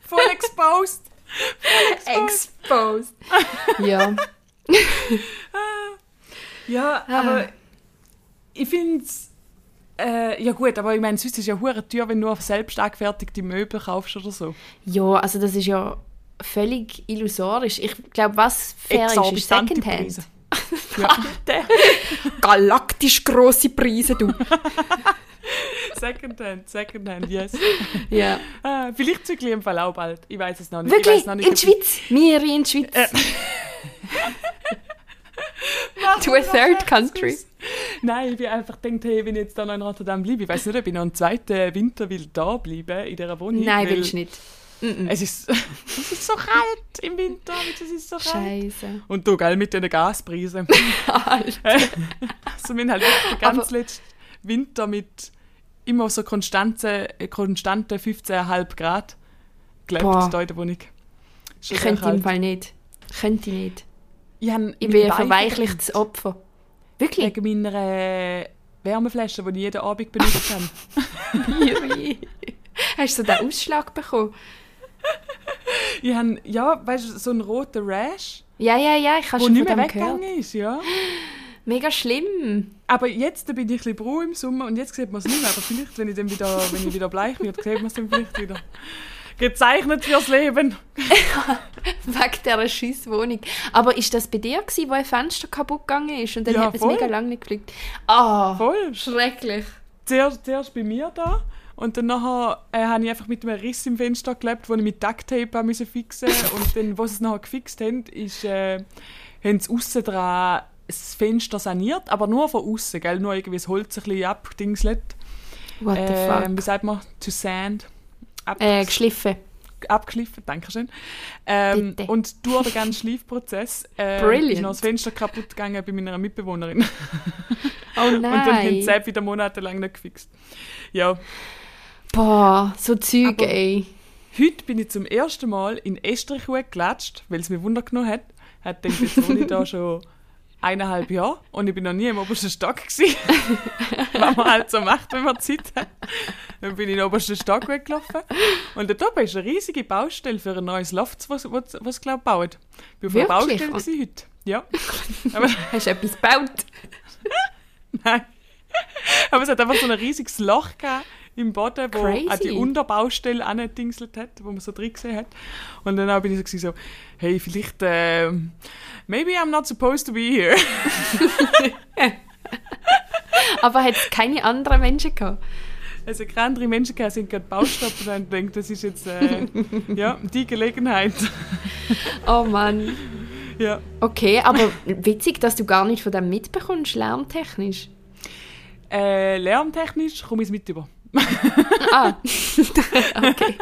Speaker 2: Voll exposed.
Speaker 4: exposed. ja.
Speaker 2: Ja,
Speaker 4: Ah.
Speaker 2: aber ich finde es. Äh, ja gut, aber ich meine, sonst ist ja hure teuer, wenn du auf selbst angefertigte Möbel kaufst oder so.
Speaker 4: Ja, also das ist ja völlig illusorisch. Ich glaube, was fair ist, ist Secondhand.
Speaker 2: Ja.
Speaker 4: Galaktisch grosse Preise, du.
Speaker 2: Secondhand, Secondhand, yes.
Speaker 4: ja.
Speaker 2: Ah, vielleicht zügle ich im Fall auch bald. Ich weiß es noch nicht. ich
Speaker 4: Wirklich?
Speaker 2: noch nicht,
Speaker 4: In die
Speaker 2: ich-
Speaker 4: Schweiz? Wir in die Schweiz.
Speaker 2: Äh.
Speaker 4: to a third country.
Speaker 2: Nein, ich bin einfach gedacht, hey, wenn ich jetzt da noch in Rotterdam bleibe, ich weiß nicht, ob ich noch einen zweiten Winter will da bleiben in dieser Wohnung.
Speaker 4: Nein,
Speaker 2: weil
Speaker 4: willst du nicht. Mm-mm.
Speaker 2: Es ist, es ist so kalt im Winter, es ist so kalt.
Speaker 4: Scheiße.
Speaker 2: Und du, gell, mit den Gaspreisen.
Speaker 4: Alter.
Speaker 2: also, wir haben halt den ganz letzten Winter mit immer so konstanten, konstanten 15,5 Grad gelebt
Speaker 4: Boah.
Speaker 2: da in der Wohnung.
Speaker 4: Ich könnte im. Fall nicht. Könnte ich nicht.
Speaker 2: Ich,
Speaker 4: Ich bin ein verweichlichtes Opfer. Wirklich?
Speaker 2: Wegen meiner äh, Wärmeflasche, die ich jeden Abend benutzt habe.
Speaker 4: Hast du so den Ausschlag bekommen?
Speaker 2: Ich habe, ja, weißt du, so einen roten Rash,
Speaker 4: Ja, ja, ja, ich habe schon
Speaker 2: nicht mehr
Speaker 4: dem gehört.
Speaker 2: weggegangen ist, ja.
Speaker 4: Mega schlimm.
Speaker 2: Aber jetzt bin ich ein bisschen braun im Sommer und jetzt sieht man es nicht mehr. Aber vielleicht, wenn ich, dann wieder, wenn ich wieder bleich werde, sieht man es dann vielleicht wieder. Gezeichnet fürs Leben.
Speaker 4: Wegen dieser Scheisswohnung. Aber ist das bei dir, gewesen, wo ein Fenster kaputt gegangen ist und dann
Speaker 2: Ja,
Speaker 4: hat man es mega lange nicht geflickt? Ah,
Speaker 2: Voll.
Speaker 4: schrecklich.
Speaker 2: Zuerst, zuerst bei mir da und dann nachher, äh, habe ich einfach mit einem Riss im Fenster gelebt, den ich mit Ducktape fixen und dann, wo sie es nachher gefixt haben, ist, äh, haben sie aussen dran das Fenster saniert, aber nur von außen, gell? Nur irgendwie das Holz ein bisschen abdingselt.
Speaker 4: What the
Speaker 2: Äh,
Speaker 4: fuck?
Speaker 2: wie sagt man? To sand. Ab
Speaker 4: Äh, geschliffen.
Speaker 2: abgeschliffen, danke schön. Ähm, und durch den ganzen Schleifprozess äh, ist noch das Fenster kaputt gegangen bei meiner Mitbewohnerin.
Speaker 4: Oh
Speaker 2: Und dann haben sie
Speaker 4: nein.
Speaker 2: wieder monatelang nicht gefixt. Ja,
Speaker 4: Boah, so Zeug,
Speaker 2: Aber-
Speaker 4: ey.
Speaker 2: heute bin ich zum ersten Mal in Estrich gelatscht, weil es mir Wunder genommen hat. Hat gedacht, jetzt wohne ich da schon eineinhalb Jahre und ich bin noch nie im obersten Stock gewesen. Was man halt so macht, wenn man Zeit hat. Dann bin ich in den obersten Stock gelaufen und dort oben ist eine riesige Baustelle für ein neues Loft, was, was, was glaube ich, baut. Ich bin auf einer? Baustelle gewesen heute. Ja. Aber
Speaker 4: Hast du etwas gebaut?
Speaker 2: Nein. Aber es hat einfach so ein riesiges Loch gehabt im Boden, wo
Speaker 4: Crazy.
Speaker 2: an die Unterbaustelle angedingselt hat, wo man so drin gesehen hat. Und dann bin ich so, so hey, vielleicht, äh, maybe I'm not supposed to be here.
Speaker 4: Aber hat es keine anderen Menschen gehabt?
Speaker 2: Also keine andere Menschen gehabt, sind gerade Baustopp und denkt, das ist jetzt, äh, ja, die Gelegenheit.
Speaker 4: Oh Mann.
Speaker 2: ja.
Speaker 4: Okay, aber witzig, dass du gar nicht von dem mitbekommst, lärmtechnisch.
Speaker 2: Äh, lärmtechnisch komme ich es mit über.
Speaker 4: Ah. okay.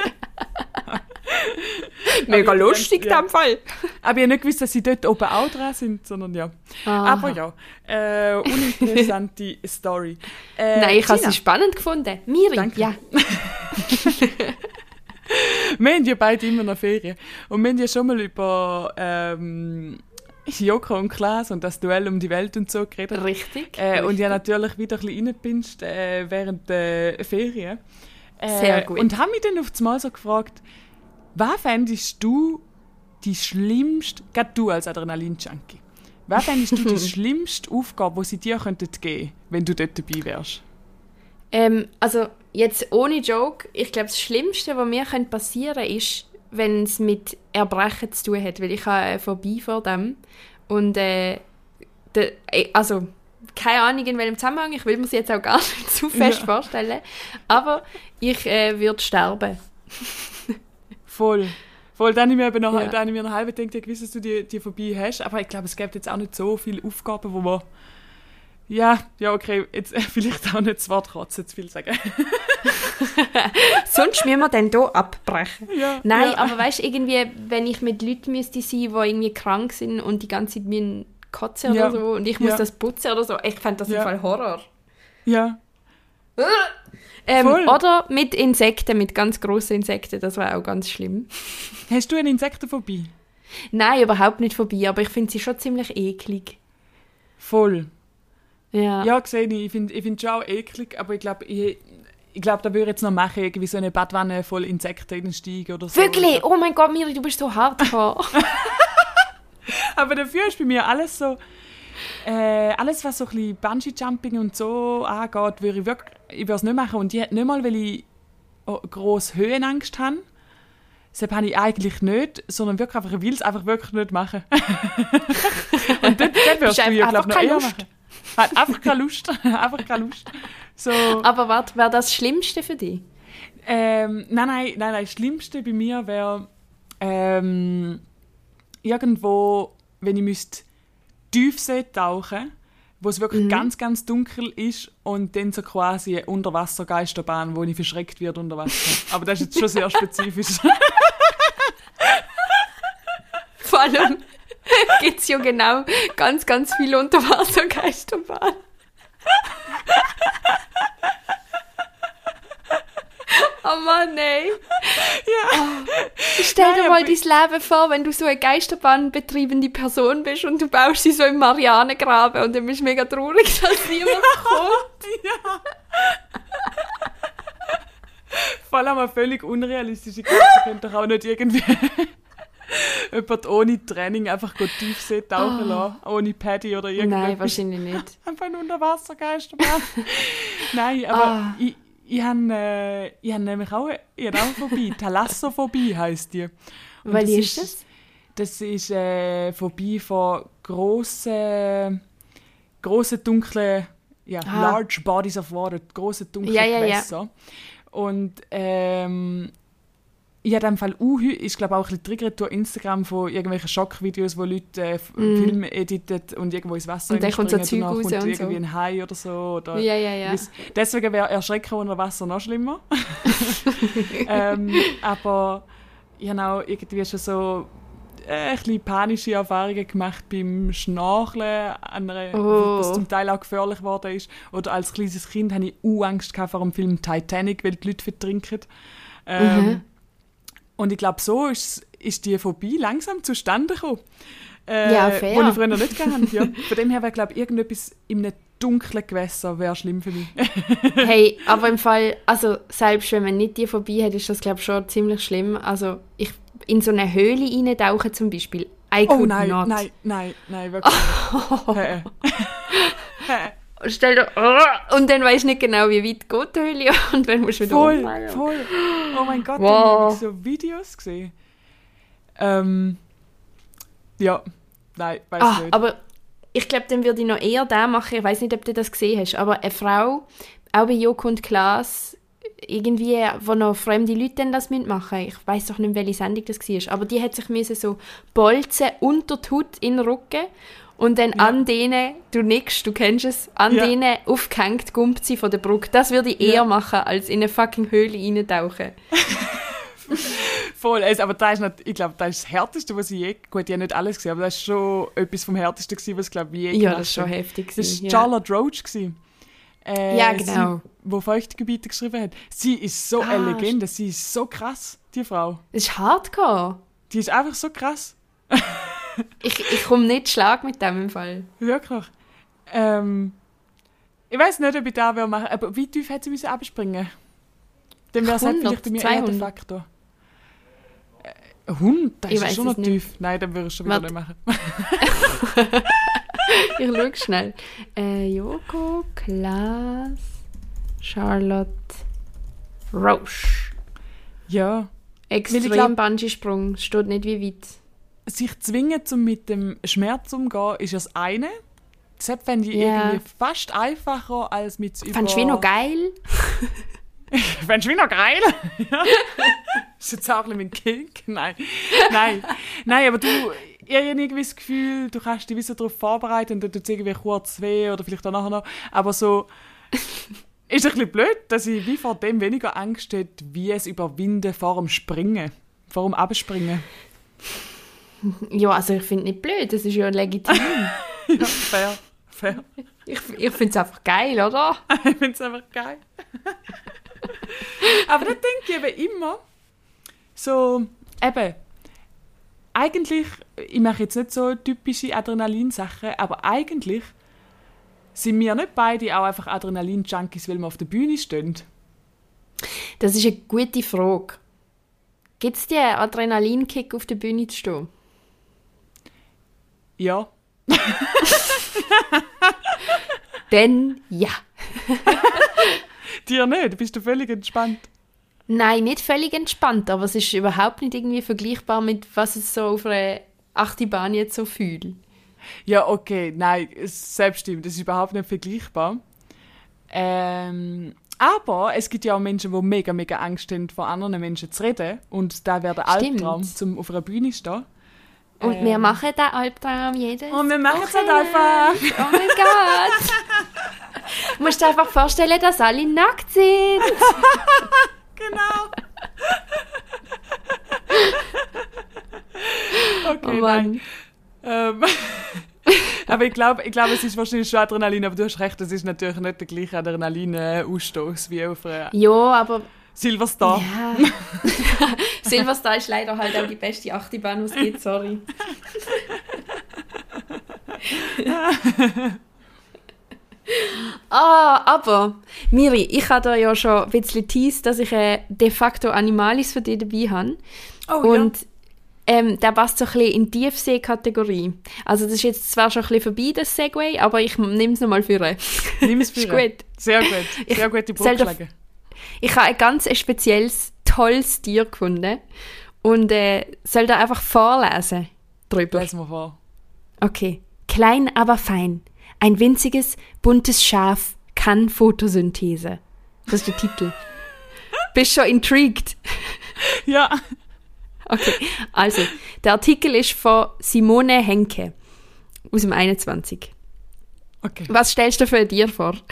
Speaker 4: Mega lustig
Speaker 2: ja.
Speaker 4: in dem Fall.
Speaker 2: Aber ich habe nicht gewusst, dass sie dort oben auch dran sind, sondern ja.
Speaker 4: Aha.
Speaker 2: Aber ja, äh, uninteressante Story. Äh,
Speaker 4: Nein, ich habe sie spannend gefunden. Miri,
Speaker 2: Danke.
Speaker 4: ja.
Speaker 2: Wir haben ja beide immer noch Ferien. Und wir haben ja schon mal über ähm, Joko und Klaas und das Duell um die Welt und so geredet.
Speaker 4: Richtig.
Speaker 2: Äh, und
Speaker 4: richtig.
Speaker 2: ja natürlich wieder ein bisschen reingepinscht äh, während der Ferien. Äh,
Speaker 4: Sehr gut.
Speaker 2: Und habe mich dann auf einmal so gefragt, was fändest du die schlimmste, gerade du als Adrenalin-Junkie, was fändest du die schlimmste Aufgabe, die sie dir könnten geben wenn du dort dabei wärst?
Speaker 4: Ähm, also jetzt ohne Joke, ich glaube, das Schlimmste, was mir passieren könnte, ist, wenn es mit Erbrechen zu tun hat, weil ich habe äh, vorbei vor dem und äh, de, äh, also keine Ahnung in welchem Zusammenhang, ich will mir es jetzt auch gar nicht zu fest
Speaker 2: Ja.
Speaker 4: vorstellen, aber ich äh, würde sterben.
Speaker 2: Voll. Voll, dann habe ich mir, eben noch,
Speaker 4: Ja.
Speaker 2: dann habe ich mir noch halb gedacht, ich wusste, dass du die, die vorbei hast. Aber ich glaube, es gibt jetzt auch nicht so viele Aufgaben, wo man. Ja, ja, okay, jetzt äh, vielleicht auch nicht das Wort kotzen zu viel sagen.
Speaker 4: Sonst müssen wir dann hier abbrechen.
Speaker 2: ja,
Speaker 4: Nein,
Speaker 2: ja.
Speaker 4: aber weißt du, irgendwie, wenn ich mit Leuten müsste sein, die irgendwie krank sind und die ganze Zeit müssen kotzen
Speaker 2: Ja.
Speaker 4: oder so und ich muss das putzen oder so, ich fände das
Speaker 2: Ja.
Speaker 4: im Fall Horror.
Speaker 2: Ja,
Speaker 4: Ähm, oder mit Insekten, mit ganz grossen Insekten, das war auch ganz schlimm.
Speaker 2: hast du eine Insektenphobie?
Speaker 4: Nein, überhaupt nicht vorbei, aber ich finde sie schon ziemlich eklig.
Speaker 2: Voll.
Speaker 4: Ja.
Speaker 2: Ja, gesehen, ich finde ich find schon auch eklig, aber ich glaube, ich, ich glaube, da würde ich jetzt noch machen, irgendwie so eine Badwanne voll Insekten reinsteigen oder so.
Speaker 4: Wirklich? Oh mein Gott, Miri, du bist so hardcore.
Speaker 2: Aber dafür ist bei mir alles so, äh, alles was so ein bisschen Bungee-Jumping und so angeht, würde ich wirklich, ich würde es nicht machen. Und ich, nicht mal, weil ich grosse Höhenangst habe, das habe ich eigentlich nicht, sondern wirklich einfach, ich will es einfach wirklich nicht machen. Und dort, dort wirst du ja, glaube ich, noch eher machen. Hat einfach keine Lust. einfach keine Lust. So,
Speaker 4: Aber warte, wäre das Schlimmste für dich?
Speaker 2: ähm, nein, nein, nein, nein, das Schlimmste bei mir wäre ähm, irgendwo, wenn ich müsste Tiefsee tauchen wo es wirklich ganz, ganz dunkel ist und dann so quasi eine Unterwassergeisterbahn, wo ich verschreckt wird unter Wasser. Aber das ist jetzt schon sehr spezifisch.
Speaker 4: Vor allem gibt es ja genau ganz, ganz viele Unterwassergeisterbahnen. Oh Mann, nein. Ja. Stell dir
Speaker 2: Nein,
Speaker 4: mal dein Leben vor, wenn du so eine Geisterbahnbetriebene Person bist und du baust sie so im Marianengraben und dann bist du mega traurig, dass niemand kommt.
Speaker 2: ja. Vor allem eine völlig unrealistische Geschichte könnte doch auch nicht irgendwie jemand ohne Training einfach gut Tiefsee tauchen lassen, ohne Paddy oder irgendwas.
Speaker 4: Nein, wahrscheinlich nicht.
Speaker 2: Einfach ein Unterwassergeisterbahn. Nein, aber
Speaker 4: Ah.
Speaker 2: ich, ich habe äh, ich hab nämlich auch, ich hab auch eine Phobie. Thalassophobie heisst die. Und
Speaker 4: Welche ist das?
Speaker 2: Das ist äh, Phobie von grossen, grossen dunklen, ja,
Speaker 4: Ah.
Speaker 2: large bodies of water, grossen dunklen
Speaker 4: Ja, ja, ja.
Speaker 2: Gewässer. Und ähm, ich habe in dem Fall auch, heu- ist glaube auch ein bisschen triggert durch Instagram von irgendwelchen Schockvideos, wo Leute äh, F- Filme editen und irgendwo ins Wasser
Speaker 4: Mm. Und dann kommt so
Speaker 2: reinspringen
Speaker 4: Zeug
Speaker 2: und
Speaker 4: raus und so.
Speaker 2: irgendwie ein Hai oder so. Oder
Speaker 4: Ja, ja, ja.
Speaker 2: Deswegen wäre Erschrecken unter Wasser noch schlimmer. ähm, aber ich habe auch irgendwie schon so äh, ein bisschen panische Erfahrungen gemacht beim Schnorcheln, einer,
Speaker 4: Oh.
Speaker 2: was zum Teil auch gefährlich geworden ist. Oder als kleines Kind hatte ich auch Angst vor dem Film Titanic, weil die Leute vertrinken. Ähm,
Speaker 4: Mhm.
Speaker 2: Und ich glaube, so ist, ist die Phobie langsam zustande gekommen. Äh,
Speaker 4: Ja, fair.
Speaker 2: Wo ich früher nicht gehabt ja. Von dem her wäre, glaube ich, irgendetwas in einem dunklen Gewässer wäre schlimm für mich.
Speaker 4: Hey, aber im Fall, also selbst wenn man nicht die Phobie hat, ist das glaube ich schon ziemlich schlimm. Also ich in so eine Höhle reintauchen zum Beispiel. I
Speaker 2: Oh
Speaker 4: could
Speaker 2: nein,
Speaker 4: not.
Speaker 2: nein, nein, nein, wirklich.
Speaker 4: Stell dir, oh, und dann weißt du nicht genau, wie weit geht die Höhle und dann musst du wieder
Speaker 2: Voll,
Speaker 4: umfallen.
Speaker 2: voll. Oh mein Gott,
Speaker 4: Wow.
Speaker 2: wow. habe ich so Videos gesehen. Ähm, ja, nein, weiß
Speaker 4: Ah,
Speaker 2: nicht.
Speaker 4: aber ich glaube, dann würde ich noch eher da machen. Ich weiß nicht, ob du das gesehen hast, aber eine Frau, auch bei Joko und Klaas, irgendwie, wo noch fremde Leute dann das mitmachen. Ich weiß doch nicht, welche Sendung das war. Aber die hat sich müssen so bolzen unter die Haut in den Rücken und dann an denen, du nix, du kennst es, an
Speaker 2: Ja.
Speaker 4: denen aufgehängt gumpt sie von der Brücke. Das würde ich eher
Speaker 2: Ja.
Speaker 4: machen, als in eine fucking Höhle reintauchen.
Speaker 2: Voll, also, aber das ist nicht, ich glaube, das ist das Härteste, was ich je, gut, ich habe nicht alles gesehen, aber das ist schon etwas vom Härtesten gewesen, was ich glaube, je
Speaker 4: Ja, das ist schon heftig.
Speaker 2: Das war
Speaker 4: ja.
Speaker 2: Charlotte Roach. Gewesen. Äh,
Speaker 4: Ja, genau.
Speaker 2: Sie, wo Feuchtgebiete geschrieben hat. Sie ist so
Speaker 4: Ah,
Speaker 2: eine Legende, sie ist so krass, die Frau.
Speaker 4: Das ist hardcore.
Speaker 2: Die ist einfach so krass.
Speaker 4: Ich, ich komme nicht Schlag mit dem im Fall.
Speaker 2: Wirklich. Ähm, ich weiß nicht, ob ich da will machen, aber wie tief hätte sie müssen abspringen? Dann wäre es halt
Speaker 4: 100,
Speaker 2: vielleicht bei mir eher der
Speaker 4: 200.
Speaker 2: Faktor. Äh, 100? Das
Speaker 4: Ich
Speaker 2: ist schon noch
Speaker 4: nicht.
Speaker 2: tief. Nein, dann würde ich schon wieder nicht machen.
Speaker 4: Ich schaue schnell. Äh, Joko, Klaas, Charlotte, Roche.
Speaker 2: Ja.
Speaker 4: Extrem Bungee-Sprung. Steht nicht wie weit.
Speaker 2: Sich zwingen, um mit dem Schmerz umzugehen, ist das eine. Das fände ich
Speaker 4: Ja.
Speaker 2: irgendwie fast einfacher, als mit über...
Speaker 4: Fandest du noch geil?
Speaker 2: Fändest du noch geil? ja. Ist jetzt auch ein bisschen mein Kick? Nein. Nein. Nein, aber du, ich habe irgendwie das Gefühl, du kannst dich so darauf vorbereiten und dann tut es irgendwie kurz weh oder vielleicht auch nachher noch. Aber so, ist ein bisschen blöd, dass ich wie vor dem weniger Angst hätte, wie es überwinden vor dem Springen. Vor dem Abspringen.
Speaker 4: Ja, also ich finde nicht blöd. Das ist ja legitim.
Speaker 2: Ja, fair. Fair.
Speaker 4: ich ich finde es einfach geil, oder?
Speaker 2: Ich finde es einfach geil. Aber dann denke ich eben immer, so, eben, eigentlich, ich mache jetzt nicht so typische Adrenalin-Sachen, aber eigentlich sind wir nicht beide auch einfach Adrenalin-Junkies, weil wir auf der Bühne stehen.
Speaker 4: Das ist eine gute Frage. Gibt es dir Adrenalinkick auf der Bühne zu stehen?
Speaker 2: Ja.
Speaker 4: Denn ja.
Speaker 2: Dir nicht, bist du völlig entspannt.
Speaker 4: Nein, nicht völlig entspannt, aber es ist überhaupt nicht irgendwie vergleichbar mit was es so auf einer Achterbahn jetzt so fühlt.
Speaker 2: Ja, okay, nein, es selbst stimmt, das ist überhaupt nicht vergleichbar. Ähm, aber es gibt ja auch Menschen, die mega, mega Angst haben, vor anderen Menschen zu reden. Und da wäre der. Albtraum, zum auf einer Bühne zu stehen.
Speaker 4: Und
Speaker 2: Ähm.
Speaker 4: wir machen den Albtraum jedes
Speaker 2: Und wir machen es halt einfach.
Speaker 4: Oh mein Gott. Du musst dir einfach vorstellen, dass alle nackt sind.
Speaker 2: Genau. okay,
Speaker 4: Oh
Speaker 2: nein. Ähm, aber ich glaube, ich glaub, es ist wahrscheinlich schon Adrenalin, aber du hast recht, es ist natürlich nicht der gleiche Adrenalin-Ausstoß wie auf einer
Speaker 4: Ja, aber
Speaker 2: Silverstar.
Speaker 4: ja. Silverstar ist leider halt auch die beste Achterbahn, die es gibt, sorry. ah, aber, Miri, ich habe da ja schon ein bisschen teased, dass ich äh, de facto Animalis für dich dabei habe.
Speaker 2: Oh,
Speaker 4: Und ähm, der passt so ein bisschen in die Tiefsee-Kategorie. Also das ist jetzt zwar schon ein bisschen vorbei, das Segway, aber ich nehme es nochmal für.
Speaker 2: ja. Nimm es
Speaker 4: Ist
Speaker 2: für.
Speaker 4: gut.
Speaker 2: Sehr gut.
Speaker 4: Ich-
Speaker 2: Sehr gute Brücke
Speaker 4: doch-
Speaker 2: legen.
Speaker 4: Ich habe ein ganz spezielles, tolles Tier gefunden und äh, soll da einfach vorlesen drüber.
Speaker 2: Lesen wir vor.
Speaker 4: Okay. Klein, aber fein. Ein winziges, buntes Schaf kann Photosynthese. Das ist der Titel. Bist schon intrigued?
Speaker 2: Ja.
Speaker 4: Okay, also, der Artikel ist von Simone Henke aus dem 21.
Speaker 2: Okay.
Speaker 4: Was stellst du für ein Tier vor?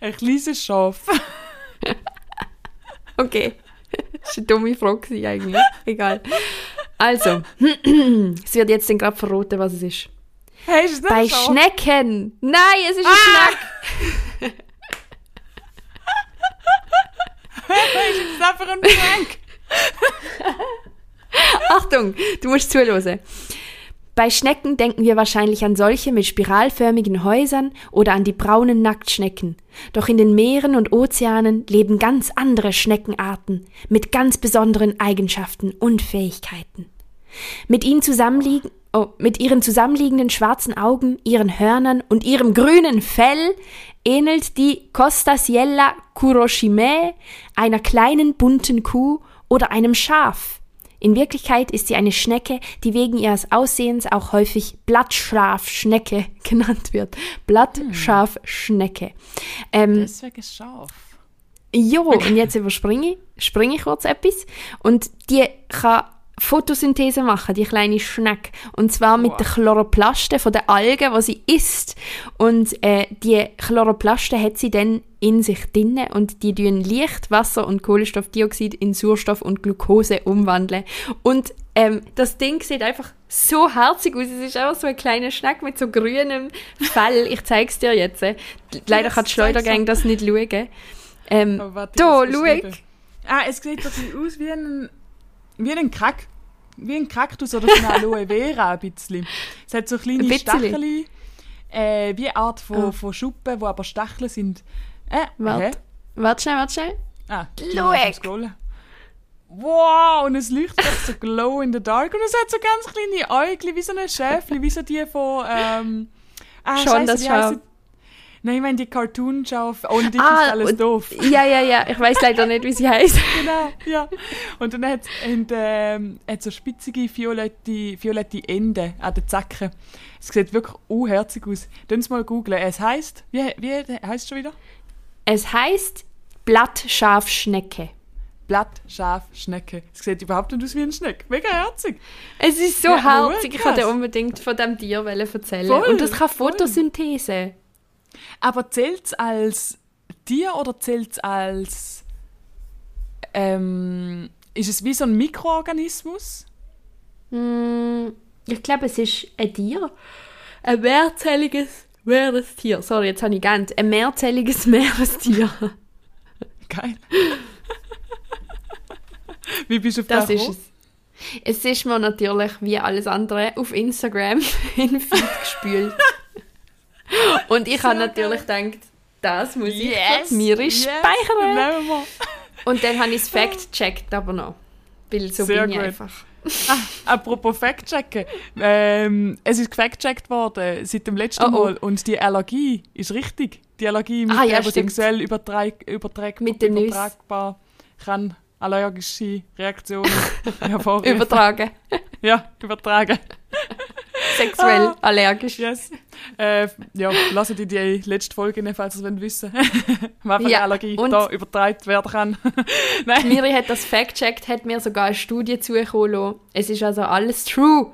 Speaker 2: Ein kleines Schaf.
Speaker 4: Okay. Das war eine dumme Frage eigentlich. Egal. Also, es wird jetzt gerade verraten, was es ist.
Speaker 2: Hey, ist es nicht
Speaker 4: Bei
Speaker 2: Schaf?
Speaker 4: Schnecken. Nein, es ist ein Schneck.
Speaker 2: Hey, ist es einfach ein Prank?
Speaker 4: Achtung, du musst zuhören. Bei Schnecken denken wir wahrscheinlich an solche mit spiralförmigen Häusern oder an die braunen Nacktschnecken. Doch in den Meeren und Ozeanen leben ganz andere Schneckenarten mit ganz besonderen Eigenschaften und Fähigkeiten. Mit ihnen zusammenliegen, oh, mit ihren zusammenliegenden schwarzen Augen, ihren Hörnern und ihrem grünen Fell ähnelt die Costasiella kuroshime einer kleinen bunten Kuh oder einem Schaf. In Wirklichkeit ist sie eine Schnecke, die wegen ihres Aussehens auch häufig Blattschafschnecke genannt wird. Blattschafschnecke. Ähm,
Speaker 2: Deswegen Schaf.
Speaker 4: Jo, und jetzt überspringe ich, springe ich kurz etwas. Und die kann Photosynthese machen, die kleine Schnecke. Und zwar mit
Speaker 2: Wow.
Speaker 4: den Chloroplasten von den Algen, die sie isst. Und äh, die Chloroplasten hat sie dann in sich drinne und die tun Licht, Wasser und Kohlenstoffdioxid in Sauerstoff und Glucose umwandeln. Und ähm, das Ding sieht einfach so herzig aus. Es ist einfach so ein kleiner Schneck mit so grünem Fell. Ich zeig's dir jetzt. Leider kann die Schleudergang das nicht schauen. Ähm,
Speaker 2: Oh, warte,
Speaker 4: da, schau.
Speaker 2: Ah, es sieht doch aus wie ein, wie ein Kack. Wie ein Kaktus oder so eine Aloe Vera ein bisschen. Es hat so kleine? Stacheln. Äh, wie eine Art von,
Speaker 4: Ah.
Speaker 2: von Schuppen, die aber Stacheln sind. Äh,
Speaker 4: Warte.
Speaker 2: hä?
Speaker 4: Warte schnell, warte schnell.
Speaker 2: Ah,
Speaker 4: Schau.
Speaker 2: scrollen. Wow, und es leuchtet so glow in the dark. Und es hat so ganz kleine Äugel, wie so ein Schäfli, wie so die von... Ähm, ah,
Speaker 4: Schon
Speaker 2: Scheisse,
Speaker 4: das
Speaker 2: sie? Nein, ich meine die Cartoon-Schaf. Ohne dich
Speaker 4: Ah,
Speaker 2: ist alles
Speaker 4: und-
Speaker 2: doof.
Speaker 4: Ja, ja, ja. Ich weiß leider nicht, wie sie heißt.
Speaker 2: Genau, ja. Und dann hat es ähm, so spitzige violette, violette Enden an den Zacken. Es sieht wirklich unherzig aus. Sie mal googlen. Es heisst, wie, wie heisst es schon wieder?
Speaker 4: Es heißt Blattschafschnecke.
Speaker 2: Blattschafschnecke. Es sieht überhaupt nicht aus wie ein Schneck. Mega herzig.
Speaker 4: Es ist so
Speaker 2: Ja,
Speaker 4: herzig. Ich
Speaker 2: krass.
Speaker 4: wollte unbedingt von dem Tier erzählen.
Speaker 2: Voll,
Speaker 4: Und das kann
Speaker 2: voll. Aber zählt es als Tier oder zählt es als. Ähm, ist es wie so ein Mikroorganismus?
Speaker 4: Hm, ich glaube, es ist ein Tier. Ein mehrzelliges Meerestier. Sorry, jetzt habe ich geahnt. Ein mehrzelliges Meerestier.
Speaker 2: Geil. wie bist du auf
Speaker 4: Das
Speaker 2: den
Speaker 4: ist es. Es ist mir natürlich wie alles andere auf Instagram in Feed gespült. Und ich habe natürlich gedacht, das muss ich yes, mir speichern.
Speaker 2: Nehmen wir.
Speaker 4: Und dann habe ich es fact-checkt, aber noch. Weil so
Speaker 2: Sehr
Speaker 4: bin ich
Speaker 2: gut.
Speaker 4: einfach.
Speaker 2: Apropos Fact-Checken. Ähm, es ist gefact-checkt worden seit dem letzten
Speaker 4: Oh, oh.
Speaker 2: Mal und die Allergie ist richtig. Die Allergie, mit
Speaker 4: Ah, ja,
Speaker 2: der, sexuell übertrag, übertrag,
Speaker 4: Mit dem
Speaker 2: übertragbar kann allergische Reaktionen hervorrufen.
Speaker 4: Übertragen.
Speaker 2: ja, übertragen.
Speaker 4: Sexuell
Speaker 2: Ah.
Speaker 4: allergisch.
Speaker 2: Yes. Äh, ja, lasst ihr die letzte Folge nicht, falls ihr es wollt wissen Was für
Speaker 4: Ja,
Speaker 2: Allergie
Speaker 4: und-
Speaker 2: da übertragen werden kann. Nein.
Speaker 4: Miri hat das fact-checkt, hat mir sogar eine Studie lassen. Es ist also alles true.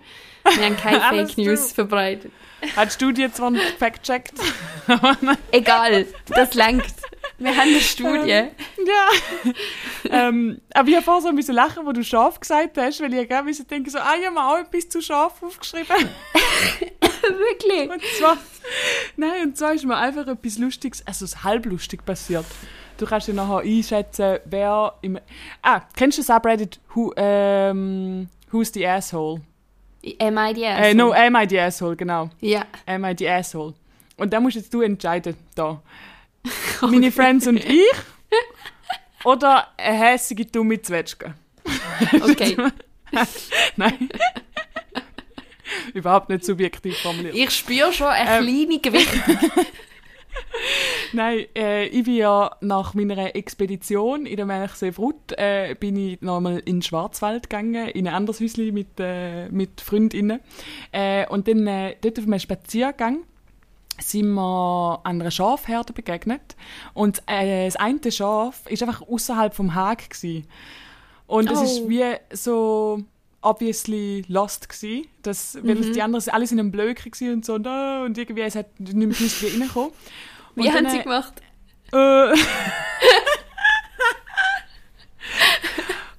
Speaker 4: Wir haben keine Fake News
Speaker 2: true.
Speaker 4: verbreitet.
Speaker 2: Hat die Studie zwar nicht fact-checkt.
Speaker 4: Egal, das lenkt. Wir haben eine Studie.
Speaker 2: ja. ähm, aber ich habe vorher so ein bisschen lachen, wo du scharf gesagt hast, weil ich gerne müssen denken so, ah, ich habe mir auch etwas zu scharf aufgeschrieben.
Speaker 4: Wirklich?
Speaker 2: Und zwar, nein, und zwar ist mir einfach etwas Lustiges, also es halblustig passiert. Du kannst dir nachher einschätzen, wer im... Ah, kennst du das Subreddit Who, ähm, Who's the Asshole?
Speaker 4: Am I the
Speaker 2: Äh, no, Am I the Asshole, genau.
Speaker 4: Ja.
Speaker 2: Am I the Asshole? Und da musst jetzt du entscheiden, da. Meine Friends und ich oder eine hässige, dumme Zwetschge?
Speaker 4: Okay.
Speaker 2: Nein. Überhaupt nicht subjektiv formuliert.
Speaker 4: Ich spüre schon eine
Speaker 2: Ähm.
Speaker 4: kleine Gewicht.
Speaker 2: Nein, äh, ich bin ja nach meiner Expedition in der Melchsee-Frut äh, bin ich nochmal in den Schwarzwald gegangen, in ein anderes Häuschen mit, äh, mit Freundinnen. Äh, und dann äh, dort auf einem Spaziergang sind wir an einer Schafherde begegnet. Und äh, das eine Schaf war einfach außerhalb vom Hag. Gewesen. Und es
Speaker 4: Oh.
Speaker 2: ist wie so obviously lost gsi, dass weil es die anderen alles in einem Blöcke gsi und so und, äh, und irgendwie es hat nicht mehr gewusst, wie reinkommen.
Speaker 4: Wie
Speaker 2: Und
Speaker 4: haben
Speaker 2: dann,
Speaker 4: sie
Speaker 2: äh,
Speaker 4: gemacht?
Speaker 2: äh.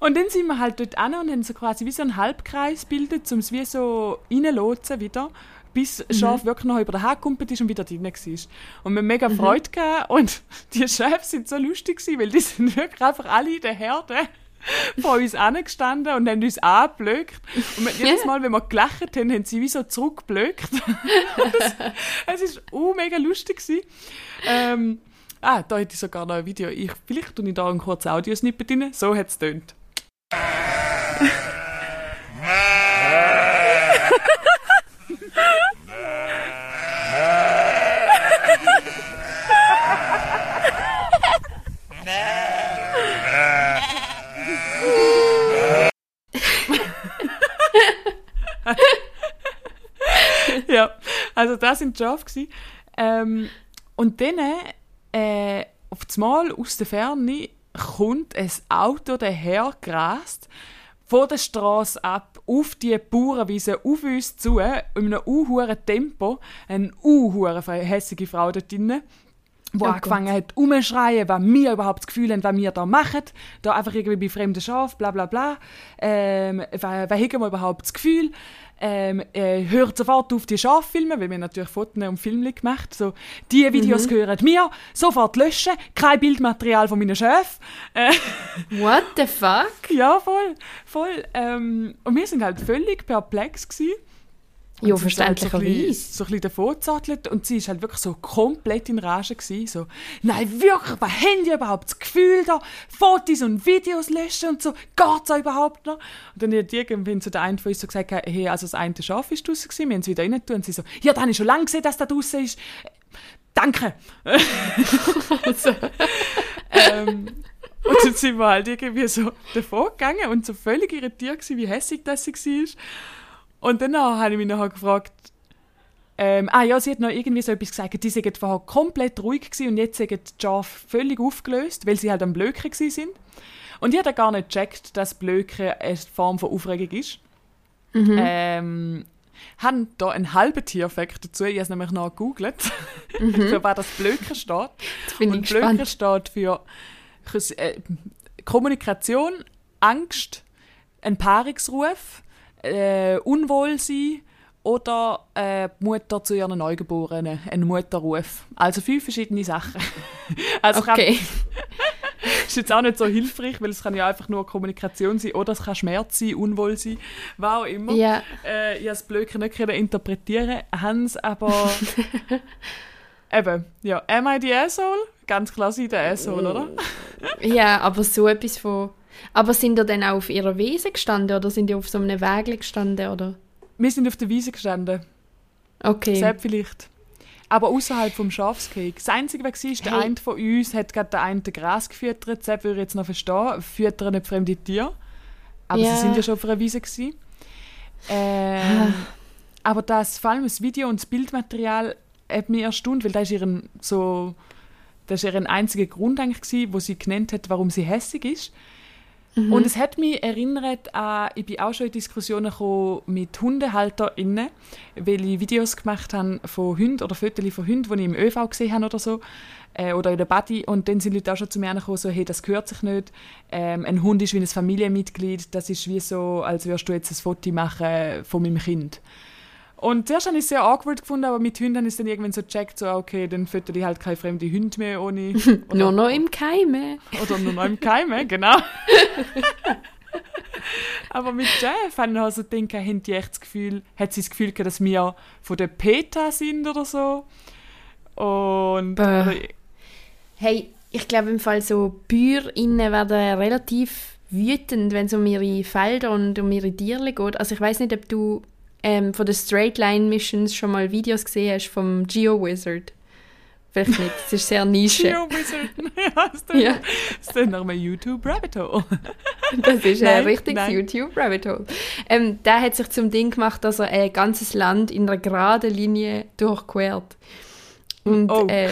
Speaker 2: und dann sind wir halt dort an und haben so quasi wie so einen Halbkreis gebildet, um es wie so reinlotsen wieder, bis das Schaf wirklich noch über den Hag gekumpelt ist und wieder drin war. Und wir haben mega Freude gehabt und die Schafe sind so lustig gewesen, weil die sind wirklich einfach alle in der Herde vor uns angestanden und haben uns angeblöckt. Und jedes Mal, wenn wir gelacht haben, haben sie wie so zurückgeblöckt. Es ist uh, mega lustig gewesen. Ähm, ah, da hätte ich sogar noch ein Video. Ich, vielleicht tue ich da einen kurzen Audiosnippet rein. So hat es tönt. Also das sind die Schafe. gewesen. Ähm, und dann, äh, auf das Mal aus der Ferne, kommt ein Auto dahergerast, von der Straße ab, auf die Bauernwiese, auf uns zu, in einem unhuren Tempo, eine unhure hässige Frau dort drinnen, die
Speaker 4: Oh
Speaker 2: angefangen hat, umzuschreien, was wir überhaupt das Gefühl haben, was wir da machen. Da einfach irgendwie bei fremden Schafen, bla bla bla. Ähm, was, was haben wir überhaupt das Gefühl? Ähm, äh, hört sofort auf, die Schafe filmen, weil wir natürlich Fotos und Filme gemacht So, die Videos gehören mir, sofort löschen, kein Bildmaterial von meinen Schafen. Äh,
Speaker 4: What the fuck?
Speaker 2: ja, voll, voll. Ähm, und wir sind halt völlig perplex gewesen. Und
Speaker 4: Ja,
Speaker 2: ist halt so ein
Speaker 4: verständlicherweise.
Speaker 2: bisschen- So ein bisschen davor und sie ist halt wirklich so komplett in Rage gewesen. So, nein, wirklich, was haben die überhaupt das Gefühl da? Fotos und Videos löschen und so, geht's auch überhaupt noch? Und dann hat irgendwann so der eine von uns so gesagt, hey, also das eine Schaf ist draussen gewesen, wir haben es wieder rein tun. Und sie so, ja, dann habe ich schon lange gesehen, dass das draussen ist. Danke. ähm, und dann sind wir halt irgendwie so davor gegangen und so völlig irritiert gewesen, wie hässlich das sie war. Und dann habe ich mich nachher gefragt, ähm, ah ja, sie hat noch irgendwie so etwas gesagt, die sind vorher komplett ruhig gewesen und jetzt sind die Schafe völlig aufgelöst, weil sie halt am Blöken gewesen sind. Und ich habe gar nicht gecheckt, dass Blöken eine Form von Aufregung ist. Ähm, haben da einen halben Tierfakt dazu, ich habe es nämlich noch gegoogelt, für was das Blöken steht.
Speaker 4: Jetzt bin ich
Speaker 2: Und Blöken
Speaker 4: gespannt.
Speaker 2: steht für äh, Kommunikation, Angst, ein Paarungsruf, äh, Unwohlsein oder äh, Mutter zu ihren Neugeborenen, ein Mutterruf. Also fünf verschiedene Sachen. also
Speaker 4: Okay.
Speaker 2: kann, ist jetzt auch nicht so hilfreich, weil es kann ja einfach nur Kommunikation sein oder es kann Schmerz sein, Unwohlsein, was auch immer.
Speaker 4: Ja.
Speaker 2: Äh, ich habe das Blöcke nicht können interpretieren, haben es aber... Eben, ja, am I the asshole? Ganz klar sie der Asshole, oder?
Speaker 4: Ja, aber so etwas von... Aber sind ihr dann auch auf ihrer Wiese gestanden oder sind ihr auf so einem Weg gestanden, oder?
Speaker 2: Wir sind auf der Wiese gestanden.
Speaker 4: Okay.
Speaker 2: Selbst vielleicht. Aber außerhalb vom Schafskeg. Das Einzige, was war, ist, der
Speaker 4: Hey.
Speaker 2: eine von uns hat gerade den einen Gras gefüttert. Das würde ich jetzt noch verstehen. Füttern nicht fremde Tiere. Aber
Speaker 4: Ja.
Speaker 2: sie sind ja schon auf einer Wiese. Gewesen. Ähm, aber das, vor allem das Video und das Bildmaterial hat mich erstaunt, weil das ist ihren so das ist ihren einziger Grund eigentlich gewesen, wo sie genannt hat, warum sie hässig ist. Und es hat mich erinnert an, ich bin auch schon in Diskussionen gekommen mit HundehalterInnen, weil ich Videos gemacht habe von Hunden oder Fotos von Hunden, die ich im ÖV gesehen habe oder so, äh, oder in der Body. Und dann sind Leute auch schon zu mir gekommen, so, hey, das gehört sich nicht. Ähm, ein Hund ist wie ein Familienmitglied, das ist wie so, als würdest du jetzt ein Foto machen von meinem Kind. Und zuerst habe ich es sehr awkward gefunden, aber mit Hunden habe ich es dann irgendwann so gecheckt, so, okay, dann fütter ich halt keine fremde Hunde mehr ohne... oder-
Speaker 4: Nur noch im Keime.
Speaker 2: oder nur noch im Keime, genau. Aber mit Jeff habe ich also gedacht, haben die echt das Gefühl, hat sie das Gefühl gehabt, dass wir von der PETA sind oder so. Und
Speaker 4: Bäh.
Speaker 2: oder,
Speaker 4: Hey, ich glaube im Fall so BäuerInnen werden relativ wütend, wenn es um ihre Felder und um ihre Tiere geht. Also ich weiß nicht, ob du ähm, von den Straight Line Missions schon mal Videos gesehen hast vom Geo Wizard. Vielleicht nicht, es ist sehr Nische.
Speaker 2: Geo Wizard. ja, das ist
Speaker 4: Ja.
Speaker 2: dann nach einem YouTube Rabbit Hole.
Speaker 4: Das ist ein richtiges. YouTube Rabbit Hole. Ähm, der hat sich zum Ding gemacht, dass er ein ganzes Land in einer geraden Linie durchquert. Und
Speaker 2: Oh.
Speaker 4: äh,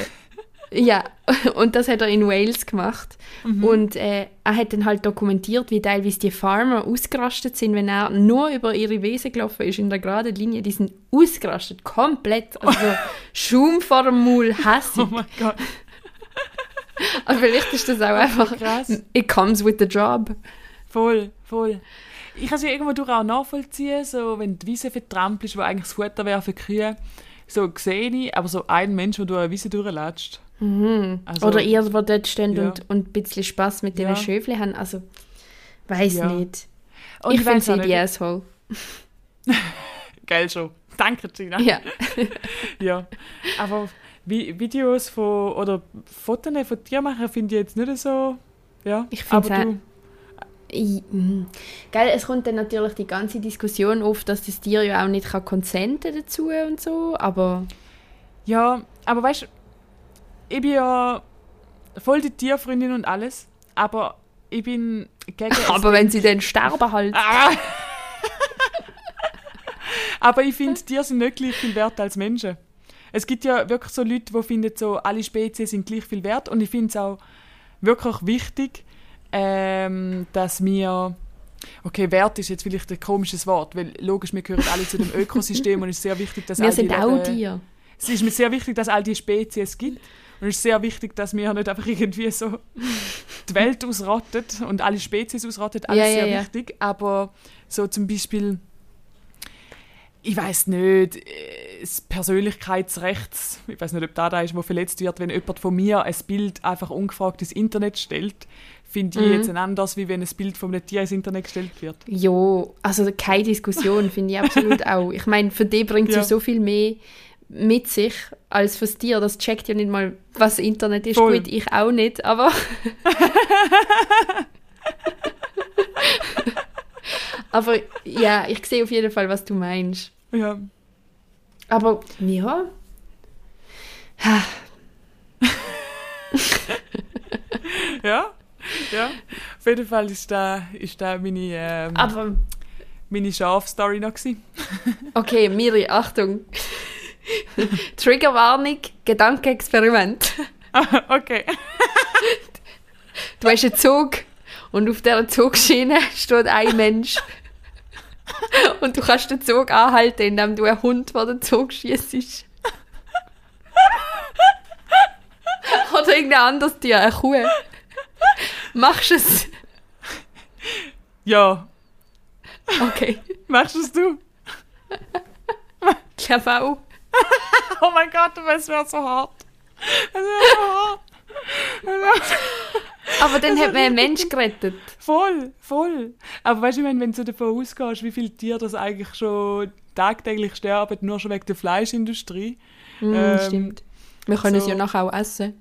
Speaker 4: ja, und das hat er in Wales gemacht.
Speaker 2: Mhm.
Speaker 4: Und äh, er hat dann halt dokumentiert, wie teilweise die Farmer ausgerastet sind, wenn er nur über ihre Wiese gelaufen ist in der geraden Linie. Die sind ausgerastet, komplett. Also so Schaum vor dem Maul, hässig.
Speaker 2: Oh mein Gott,
Speaker 4: Aber vielleicht ist das auch einfach,
Speaker 2: krass.
Speaker 4: it comes with the job.
Speaker 2: Voll, voll. Ich kann es ja irgendwo durch auch nachvollziehen, so, wenn die Wiese vertrampelt ist, wo eigentlich das Futter wäre für Kühe, so sehe ich, aber so ein Mensch, der durch eine Wiese durchlätscht. Also,
Speaker 4: Oder ihr, die dort stehen
Speaker 2: Ja.
Speaker 4: und, und ein bisschen Spass mit den
Speaker 2: Ja.
Speaker 4: Schöfli haben. Also, weiß
Speaker 2: Ja.
Speaker 4: nicht.
Speaker 2: Und
Speaker 4: ich finde
Speaker 2: weiss auch
Speaker 4: sie die Asshole.
Speaker 2: Geil schon. Danke, Gina.
Speaker 4: Ja.
Speaker 2: Ja, aber Vi Videos von oder Fotos von Tieren machen finde ich jetzt nicht so. Ja,
Speaker 4: Ich
Speaker 2: du,
Speaker 4: Ich, mm. Gell, es kommt dann natürlich die ganze Diskussion auf, dass das Tier ja auch nicht kann dazu und so, aber
Speaker 2: ja, aber weißt du, ich bin ja voll die Tierfreundin und alles, aber ich bin gegen
Speaker 4: aber wenn sie dann sterben halt.
Speaker 2: Ah! aber ich finde, Tiere sind nicht gleich viel wert als Menschen. Es gibt ja wirklich so Leute, die finden, so, alle Spezies sind gleich viel wert. Und ich finde es auch wirklich wichtig, ähm, dass wir. Okay, Wert ist jetzt vielleicht ein komisches Wort, weil logisch, wir gehören alle zu dem Ökosystem und es ist sehr wichtig, dass
Speaker 4: Wir
Speaker 2: all die
Speaker 4: sind auch
Speaker 2: Leben-
Speaker 4: Tiere.
Speaker 2: Es ist mir sehr wichtig, dass all die Spezies gibt. Und es ist sehr wichtig, dass wir nicht einfach irgendwie so die Welt ausrottet und alle Spezies ausrottet. Alles
Speaker 4: Ja, ja,
Speaker 2: sehr
Speaker 4: ja.
Speaker 2: wichtig. Aber so zum Beispiel, ich weiß nicht, äh, das Persönlichkeitsrecht, ich weiß nicht, ob da da ist, wo verletzt wird, wenn jemand von mir ein Bild einfach ungefragt ins Internet stellt, finde ich
Speaker 4: Mhm.
Speaker 2: jetzt ein anders, wie wenn ein Bild von einem Tier ins Internet gestellt wird.
Speaker 4: Jo, also keine Diskussion, finde ich absolut auch. Ich meine, für die bringt
Speaker 2: Ja.
Speaker 4: sie so viel mehr mit sich als fürs Tier. Das checkt ja nicht mal, was Internet ist.
Speaker 2: Voll.
Speaker 4: Gut, ich auch nicht, aber... aber ja, ich sehe auf jeden Fall, was du meinst.
Speaker 2: Ja,
Speaker 4: Aber ja,
Speaker 2: ja, ja. Auf jeden Fall ist da, ist da meine, ähm,
Speaker 4: aber
Speaker 2: meine Schaf-Story noch
Speaker 4: okay, Miri, Achtung. Triggerwarnung, Gedankenexperiment.
Speaker 2: okay.
Speaker 4: Du hast einen Zug und auf dieser Zugschiene steht ein Mensch. Und du kannst den Zug anhalten, indem du einen Hund vor den Zug schießt. Oder irgendein anderes Tier, eine Kuh. Machst du es?
Speaker 2: Ja,
Speaker 4: Okay.
Speaker 2: machst es du?
Speaker 4: Ich glaube auch.
Speaker 2: Oh mein Gott, es wäre so hart. Es wäre so hart.
Speaker 4: Aber dann hat man einen Mensch gerettet.
Speaker 2: Voll, voll. Aber weißt du, wenn du davon ausgehst, wie viele Tiere das eigentlich schon tagtäglich sterben, nur schon wegen der Fleischindustrie.
Speaker 4: Mm,
Speaker 2: Ähm,
Speaker 4: stimmt. Wir können es
Speaker 2: so-
Speaker 4: ja nachher auch essen.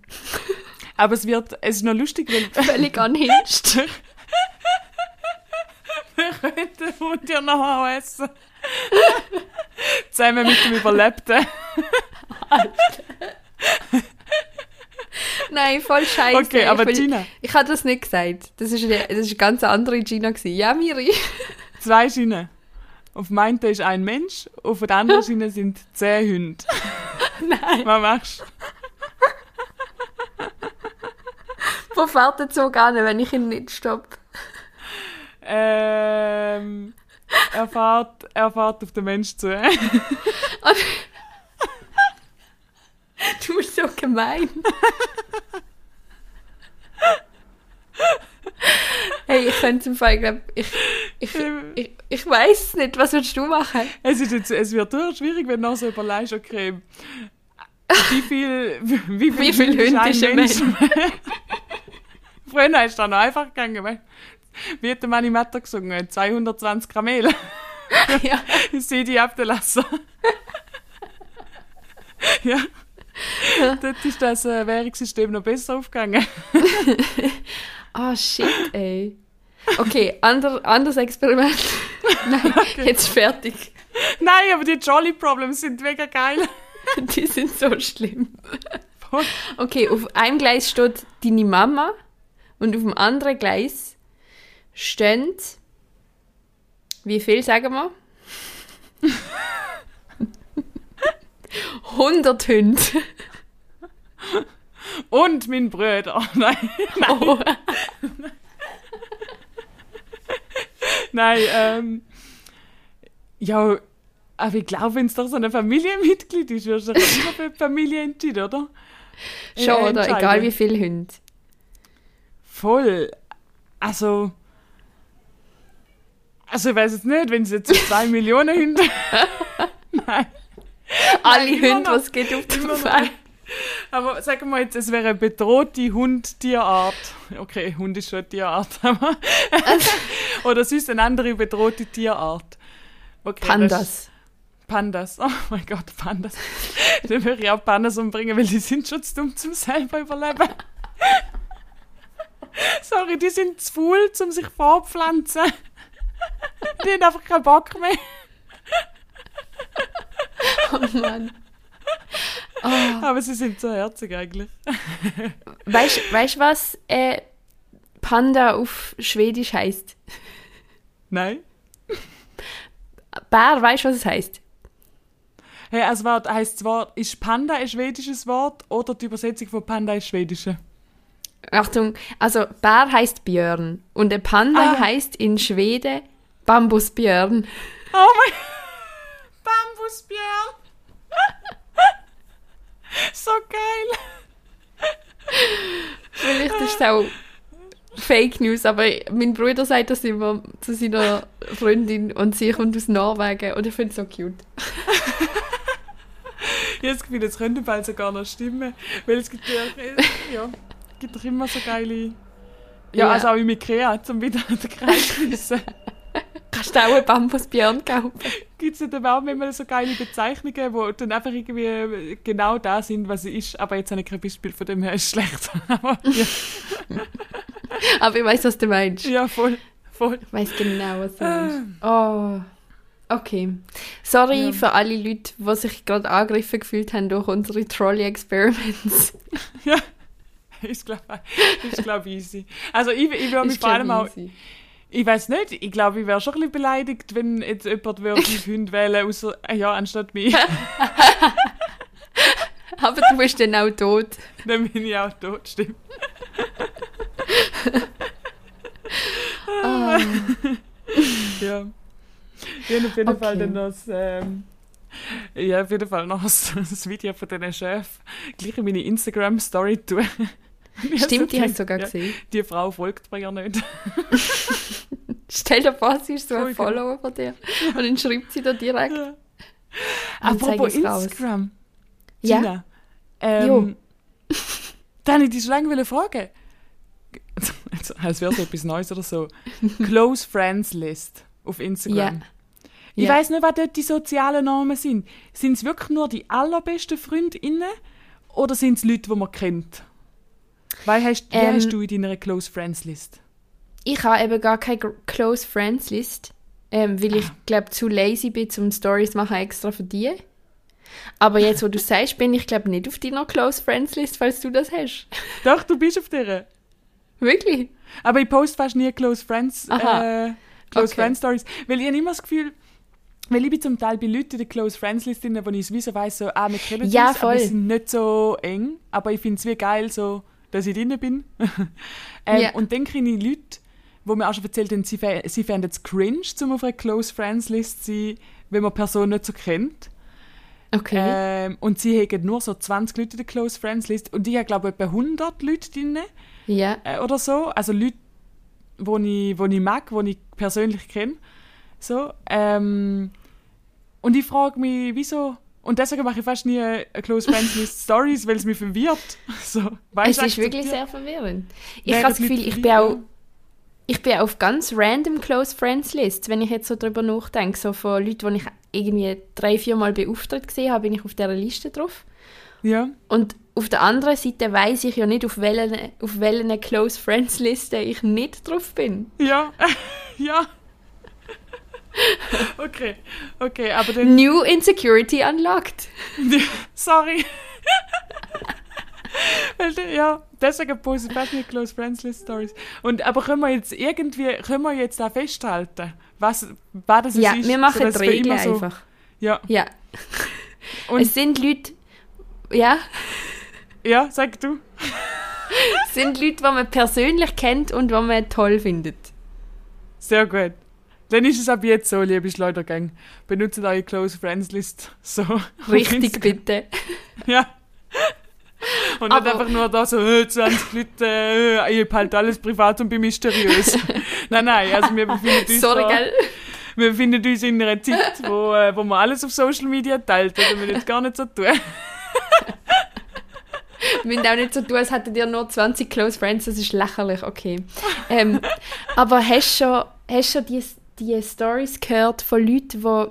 Speaker 2: Aber es wird, es ist noch lustig, weil
Speaker 4: Völlig unhinged.
Speaker 2: wir können den Hund ja noch auch essen. Zusammen mit dem Überlebten.
Speaker 4: Nein, voll scheiße.
Speaker 2: Okay, aber
Speaker 4: ich,
Speaker 2: Gina.
Speaker 4: Ich habe das nicht gesagt. Das ist eine, das ist eine ganz andere Gina gewesen. Ja, Miri.
Speaker 2: Zwei Schienen. Auf dem einen ist ein Mensch, auf der anderen Schiene sind zehn Hunde.
Speaker 4: Nein.
Speaker 2: Was machst du?
Speaker 4: Wo fährt der Zug an, wenn ich ihn nicht stoppe?
Speaker 2: Ähm, er fährt, er fährt auf den Mensch zu.
Speaker 4: Du bist so gemein. hey, ich könnte im Fall, glaub, ich, ich, ich, ich weiß es nicht. Was würdest du machen?
Speaker 2: Es, ist jetzt, es wird durchaus schwierig, wenn du noch so überlegst, okay, wie viel, wie viel,
Speaker 4: Wie viel Hunde ist ein Mensch?
Speaker 2: Früher ist das noch einfach gegangen. weil- Wie hat der Manni Matter gesungen? 220 Kamele.
Speaker 4: ja.
Speaker 2: Ich sehe die abgelassen. ja. Dort ist das äh, Währungssystem noch besser aufgegangen.
Speaker 4: Oh shit, ey. Okay, ander, anderes Experiment. Nein, jetzt fertig.
Speaker 2: Nein, aber die Jolly Problems sind mega geil.
Speaker 4: Die sind so schlimm. Okay, auf einem Gleis steht deine Mama und auf dem anderen Gleis stehen. Wie viel sagen wir? 100 Hunde.
Speaker 2: Und mein Bruder. Nein,
Speaker 4: Oh.
Speaker 2: nein, ähm. Ja, aber ich glaube, wenn es doch so ein Familienmitglied ist, wirst du dich immer für die Familie entschieden, oder?
Speaker 4: Schon,
Speaker 2: Äh,
Speaker 4: oder? Egal wie viele Hunde.
Speaker 2: Voll. Also. Also, ich weiß jetzt nicht, wenn es jetzt zwei Millionen Hunde. Nein.
Speaker 4: Alle Hunde,
Speaker 2: noch.
Speaker 4: was geht auf
Speaker 2: noch.
Speaker 4: Feld.
Speaker 2: Aber sagen wir jetzt, es wäre eine bedrohte Hund-Tierart. Okay, Hund ist schon eine Tierart, aber. Oder sonst eine andere bedrohte Tierart. Okay, das-
Speaker 4: Pandas.
Speaker 2: Pandas. Oh mein Gott, Pandas. Dann würde ich auch Pandas umbringen, weil die sind schon zu dumm zum selber überleben. Sorry, die sind zu faul, um sich fortpflanzen. Die haben einfach keinen Bock mehr.
Speaker 4: Oh Mann.
Speaker 2: Aber sie sind so herzig eigentlich.
Speaker 4: Weißt du, was äh, Panda auf Schwedisch heißt?
Speaker 2: Nein?
Speaker 4: Bär, weißt du, was es heißt?
Speaker 2: Hey, also Wort heisst das Wort, ist Panda ein schwedisches Wort oder die Übersetzung von Panda ist schwedische?
Speaker 4: Achtung, also Bär heißt Björn und ein Panda
Speaker 2: Ah.
Speaker 4: heißt in Schwede Bambusbjörn.
Speaker 2: Oh mein Bambusbjörn! so geil!
Speaker 4: Vielleicht ist es auch Fake News, aber mein Bruder sagt das immer zu seiner Freundin und sie kommt aus Norwegen und ich finde es so cute.
Speaker 2: Ich habe das Gefühl, das könnte bald sogar noch stimmen. Weil es gibt ja, ja, gibt doch immer so geile. Ja,
Speaker 4: Ja.
Speaker 2: also auch im Ikea, zum wieder den Kreis.
Speaker 4: Kannst du auch einen Bambusbjörn kaufen?
Speaker 2: Gibt es aber auch immer so geile Bezeichnungen, die dann einfach irgendwie genau da sind, was sie ist. Aber jetzt habe ich kein Beispiel von dem her, ist schlecht. Aber
Speaker 4: Aber ich weiß, was du meinst.
Speaker 2: ja voll, voll.
Speaker 4: Ich weiß genau, was du meinst. Oh. Okay. Sorry
Speaker 2: Ja.
Speaker 4: für alle Leute, die sich gerade angegriffen gefühlt haben durch unsere Trolley-Experiments.
Speaker 2: Ja, ist glaube ist, glaub, easy. Also ich, ich würde mich vor allem
Speaker 4: glaub,
Speaker 2: auch,
Speaker 4: easy.
Speaker 2: Ich weiß nicht, ich glaube, ich wäre schon ein bisschen beleidigt, wenn jetzt jemand würde Hunde wählen, außer, äh, ja, anstatt mich.
Speaker 4: Aber du bist dann auch tot.
Speaker 2: Dann bin ich auch tot, stimmt.
Speaker 4: Ah.
Speaker 2: Ja. Ich habe auf jeden Fall
Speaker 4: Okay.
Speaker 2: dann noch das, ähm, ja, auf jeden Fall noch das, das Video von diesen Chef gleich in meine Instagram-Story tun.
Speaker 4: Stimmt, die hast du sogar
Speaker 2: gedacht,
Speaker 4: gesehen.
Speaker 2: Ja, die Frau folgt mir ja nicht.
Speaker 4: Stell dir vor, sie ist so ein. Follower von dir. Und dann schreibt sie da direkt.
Speaker 2: Ja.
Speaker 4: Dann
Speaker 2: Apropos. Instagram.
Speaker 4: Ja.
Speaker 2: Gina, ähm,
Speaker 4: Jo.
Speaker 2: da habe ich dich schon lange fragen. Als wäre es etwas Neues oder so. Close Friends List auf Instagram.
Speaker 4: Ja.
Speaker 2: Ich
Speaker 4: Ja.
Speaker 2: weiß nicht, was dort die sozialen Normen sind. Sind es wirklich nur die allerbesten FreundInnen oder sind es Leute, die man kennt? Weil hast, wer
Speaker 4: Ähm,
Speaker 2: hast du in deiner Close Friends List?
Speaker 4: Ich habe eben gar keine Close Friends List, ähm, weil ich
Speaker 2: Ah.
Speaker 4: glaube zu lazy bin, zum Stories machen extra für die. Aber jetzt, wo du sagst, bin ich glaube nicht auf deiner Close Friends List, falls du das hast.
Speaker 2: Doch, du bist auf der.
Speaker 4: Wirklich?
Speaker 2: Aber ich poste fast nie Close Friends, äh, Close
Speaker 4: Okay.
Speaker 2: Friends Stories. Weil ich habe immer das Gefühl, weil ich bin zum Teil bei Leuten in der Close Friends List drin, wo ich es wie so weiss, so, ah, wir kennen
Speaker 4: Ja,
Speaker 2: uns, aber
Speaker 4: voll.
Speaker 2: wir sind nicht so eng. Aber ich finde es wie geil, so, dass ich drin bin. ähm,
Speaker 4: Ja.
Speaker 2: Und dann kenne ich Leute, wo mir auch schon erzählt haben, sie, sie fänden es cringe, um auf einer Close Friends List zu sein, wenn man die Person nicht so kennt.
Speaker 4: Okay.
Speaker 2: Ähm, und sie haben nur so 20 Leute in der Close Friends List. Und ich habe, glaube ich, etwa 100 Leute drin
Speaker 4: ja.
Speaker 2: äh, oder so. Also Leute, wo ich, wo ich mag, wo ich persönlich kenne. So. Ähm, und ich frage mich, wieso. Und deswegen mache ich fast nie eine Close Friends List Stories, weil es mich verwirrt. So,
Speaker 4: Es ist wirklich sehr verwirrend. Ich habe das Gefühl, ich bin auch ich bin auf ganz random Close Friends List, wenn ich jetzt so drüber nachdenke. So von Leuten, die ich irgendwie drei, vier Mal beauftragt gesehen habe, bin ich auf dieser Liste drauf.
Speaker 2: Ja.
Speaker 4: Und auf der anderen Seite weiß ich ja nicht, auf welchen, auf welchen Close Friends Liste ich nicht drauf bin.
Speaker 2: Ja. ja. okay. Okay, aber dann.
Speaker 4: New Insecurity unlocked.
Speaker 2: Sorry. Ja, deswegen poste ich fast nicht Close Friends List Stories. Und, aber können wir jetzt irgendwie, können wir jetzt da festhalten, was, was das
Speaker 4: Ja,
Speaker 2: ist?
Speaker 4: wir machen die
Speaker 2: wir
Speaker 4: Regeln
Speaker 2: so-
Speaker 4: einfach.
Speaker 2: Ja,
Speaker 4: Ja.
Speaker 2: Und-
Speaker 4: es sind Leute, ja,
Speaker 2: ja, sag du.
Speaker 4: es sind Leute, die man persönlich kennt und die man toll findet.
Speaker 2: Sehr gut. Dann ist es ab jetzt so, liebe Schleudergang. Benutzt eure Close Friends List so.
Speaker 4: Richtig, bitte.
Speaker 2: Ja. Und
Speaker 4: Aber-
Speaker 2: nicht einfach nur da so, äh, 20 Leute, äh, ich halt alles privat und bin mysteriös. nein, nein, also wir befinden uns
Speaker 4: Sorry,
Speaker 2: da,
Speaker 4: gell?
Speaker 2: wir befinden uns in einer Zeit, wo, äh, wo man alles auf Social Media teilt. Das wir jetzt gar nicht so tun.
Speaker 4: Wir müssen auch nicht so tun, als hättet ihr nur 20 Close Friends, das ist lächerlich, okay. Ähm, aber hast du schon, hast schon die, die Stories gehört von Leuten, die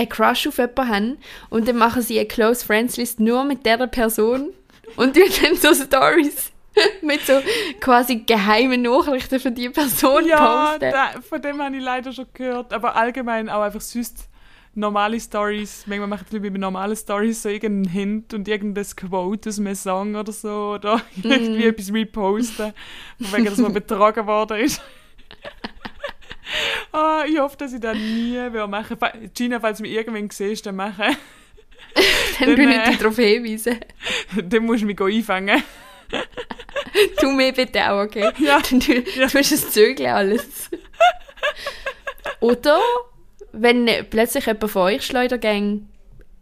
Speaker 4: einen Crush auf jemanden haben und dann machen sie eine Close Friends List nur mit dieser Person und tun dann so Stories mit so quasi geheimen Nachrichten für die Person
Speaker 2: Ja,
Speaker 4: posten.
Speaker 2: da, von dem habe ich leider schon gehört. Aber allgemein auch einfach sonst normale Stories. Manchmal machen die Leute bei normalen Stories so irgendeinen Hint und irgendein Quote aus einem Song oder so. Oder irgendwie etwas reposten, von wegen, dass man betrogen worden ist. Ah, ich hoffe, dass ich das nie will machen Fa- Gina, falls du mich irgendwann siehst, dann machen.
Speaker 4: dann
Speaker 2: dann,
Speaker 4: tun ich
Speaker 2: äh,
Speaker 4: dich darauf hinweisen.
Speaker 2: dann musst du mich einfangen.
Speaker 4: Tu mir bitte auch, okay?
Speaker 2: Ja.
Speaker 4: Dann tu,
Speaker 2: Ja.
Speaker 4: tust es zögeln alles. Oder wenn plötzlich jemand von euch Schleudergang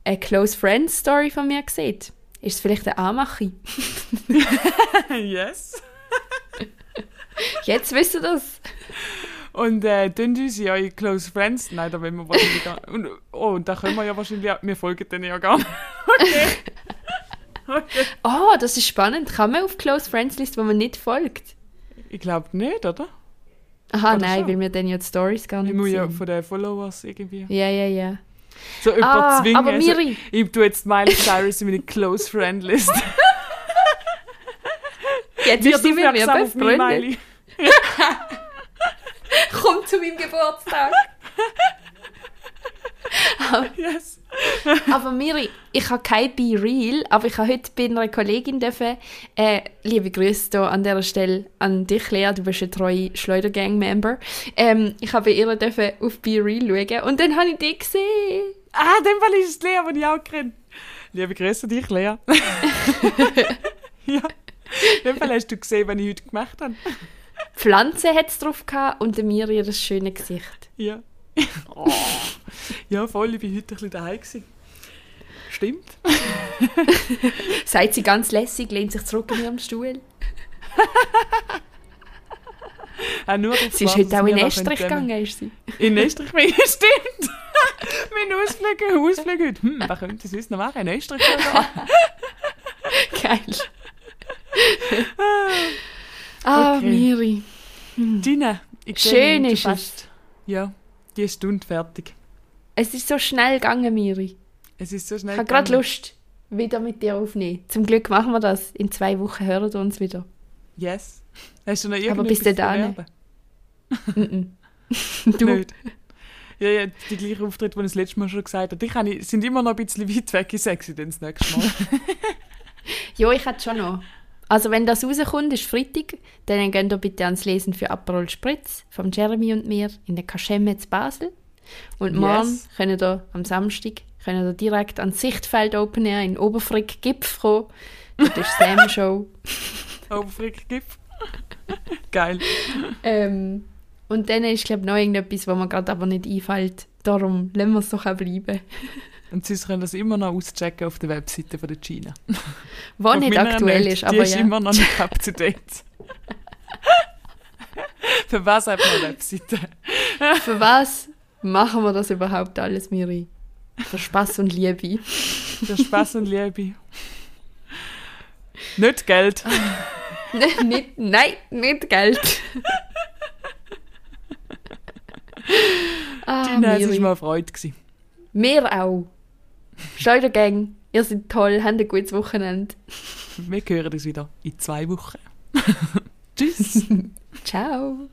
Speaker 4: eine Close Friends Story von mir sieht, ist es vielleicht eine Anmache.
Speaker 2: yes.
Speaker 4: Jetzt wisst ihr das.
Speaker 2: Und äh, tun uns in eure Close Friends. Nein, da wollen wir wahrscheinlich gar nicht. Und, oh, und da können wir ja wahrscheinlich auch. Wir folgen denen ja gar nicht.
Speaker 4: Oh, das ist spannend. Kann man auf Close Friends List, wo man nicht folgt?
Speaker 2: Ich glaube nicht, oder?
Speaker 4: Aha,
Speaker 2: Oder
Speaker 4: nein,
Speaker 2: schon?
Speaker 4: weil wir dann ja die Stories gar
Speaker 2: Ich
Speaker 4: nicht
Speaker 2: muss ja von den Followers irgendwie.
Speaker 4: Ja, ja, ja.
Speaker 2: So jemand
Speaker 4: Ah,
Speaker 2: zwingen.
Speaker 4: aber
Speaker 2: also,
Speaker 4: Miri.
Speaker 2: ich tue jetzt Miley Cyrus in meine Close Friend List.
Speaker 4: Jetzt
Speaker 2: Wird
Speaker 4: ist sie mir befreundet. Komm zu meinem Geburtstag.
Speaker 2: Yes.
Speaker 4: Aber Miri, ich habe kein Be Real, aber ich habe heute bei einer Kollegin dürfen, äh, liebe Grüße hier an dieser Stelle an dich, Lea, du bist ein treuer Schleudergang-Member. Ähm, ich habe bei ihr dürfen auf Be Real schauen und dann habe ich dich gesehen.
Speaker 2: Ah, in dem Fall ist es Lea, die ich auch kenne. Liebe Grüße an dich, Lea. ja. In dem Fall hast du gesehen, was ich heute gemacht habe.
Speaker 4: Pflanze hat es drauf gehabt und Miri ihr schönes Gesicht.
Speaker 2: Ja. oh. Ja, voll, ich war heute ein bisschen daheim. Gewesen. Stimmt.
Speaker 4: Seid sie ganz lässig, lehnt sich zurück in ihrem Stuhl.
Speaker 2: Auch nur darauf
Speaker 4: Sie ist heute auch in Estrich gegangen, ist sie.
Speaker 2: In Österreich, bin ich, stimmt. mein Ausflug, Ausflug heute. Hm, was könnte ich sonst noch machen? In Österreich oder?
Speaker 4: Geil. Ah,
Speaker 2: Okay.
Speaker 4: Miri.
Speaker 2: Ich
Speaker 4: Schön ist
Speaker 2: fast. Ja, die Stunde fertig.
Speaker 4: Es ist so schnell gegangen, Miri.
Speaker 2: Es ist so schnell
Speaker 4: Ich habe gerade. Lust, wieder mit dir aufzunehmen. Zum Glück machen wir das. In zwei Wochen hören wir uns wieder.
Speaker 2: Yes. Hast du noch
Speaker 4: Aber
Speaker 2: irgendetwas
Speaker 4: bis dahin.
Speaker 2: zu bewerben?
Speaker 4: Mhm. du.
Speaker 2: Nicht. Ja, ja, die gleichen Auftritte, die ich das letzte Mal schon gesagt habe. Die kann ich, sind immer noch ein bisschen weit weg in Sexy, dann das nächste Mal.
Speaker 4: Ja, ich hätte schon noch. Also wenn das rauskommt, ist Freitag, dann geht ihr bitte ans Lesen für Aperol Spritz von Jeremy und mir in der Kaschemme zu Basel. Und morgen
Speaker 2: Yes.
Speaker 4: könnt ihr am Samstag könnt ihr direkt ans Sichtfeld Open Air in Oberfrick Gipf kommen. Dort ist Sam Show.
Speaker 2: Oberfrick Gipf. Geil.
Speaker 4: Ähm, und dann ist, glaube ich, noch irgendetwas, was mir gerade aber nicht einfällt. Darum lassen wir es doch auch bleiben.
Speaker 2: Und sie können das immer noch auschecken auf der Webseite von der China.
Speaker 4: Was
Speaker 2: Auf
Speaker 4: nicht aktuell
Speaker 2: nicht.
Speaker 4: ist,
Speaker 2: Die
Speaker 4: aber
Speaker 2: ist
Speaker 4: ja.
Speaker 2: immer noch nicht up to date. Für was hat man eine Webseite?
Speaker 4: Für was machen wir das überhaupt alles, Miri? Für Spaß und Liebe.
Speaker 2: Für Spaß und Liebe. Nicht Geld.
Speaker 4: nicht, nein, nicht Geld. ah,
Speaker 2: Die
Speaker 4: Miri.
Speaker 2: war mal eine Freude. gewesen.
Speaker 4: Wir auch. Schleudergang, ihr seid toll, habt ein gutes Wochenende.
Speaker 2: Wir hören uns wieder in zwei Wochen. Tschüss.
Speaker 4: Ciao.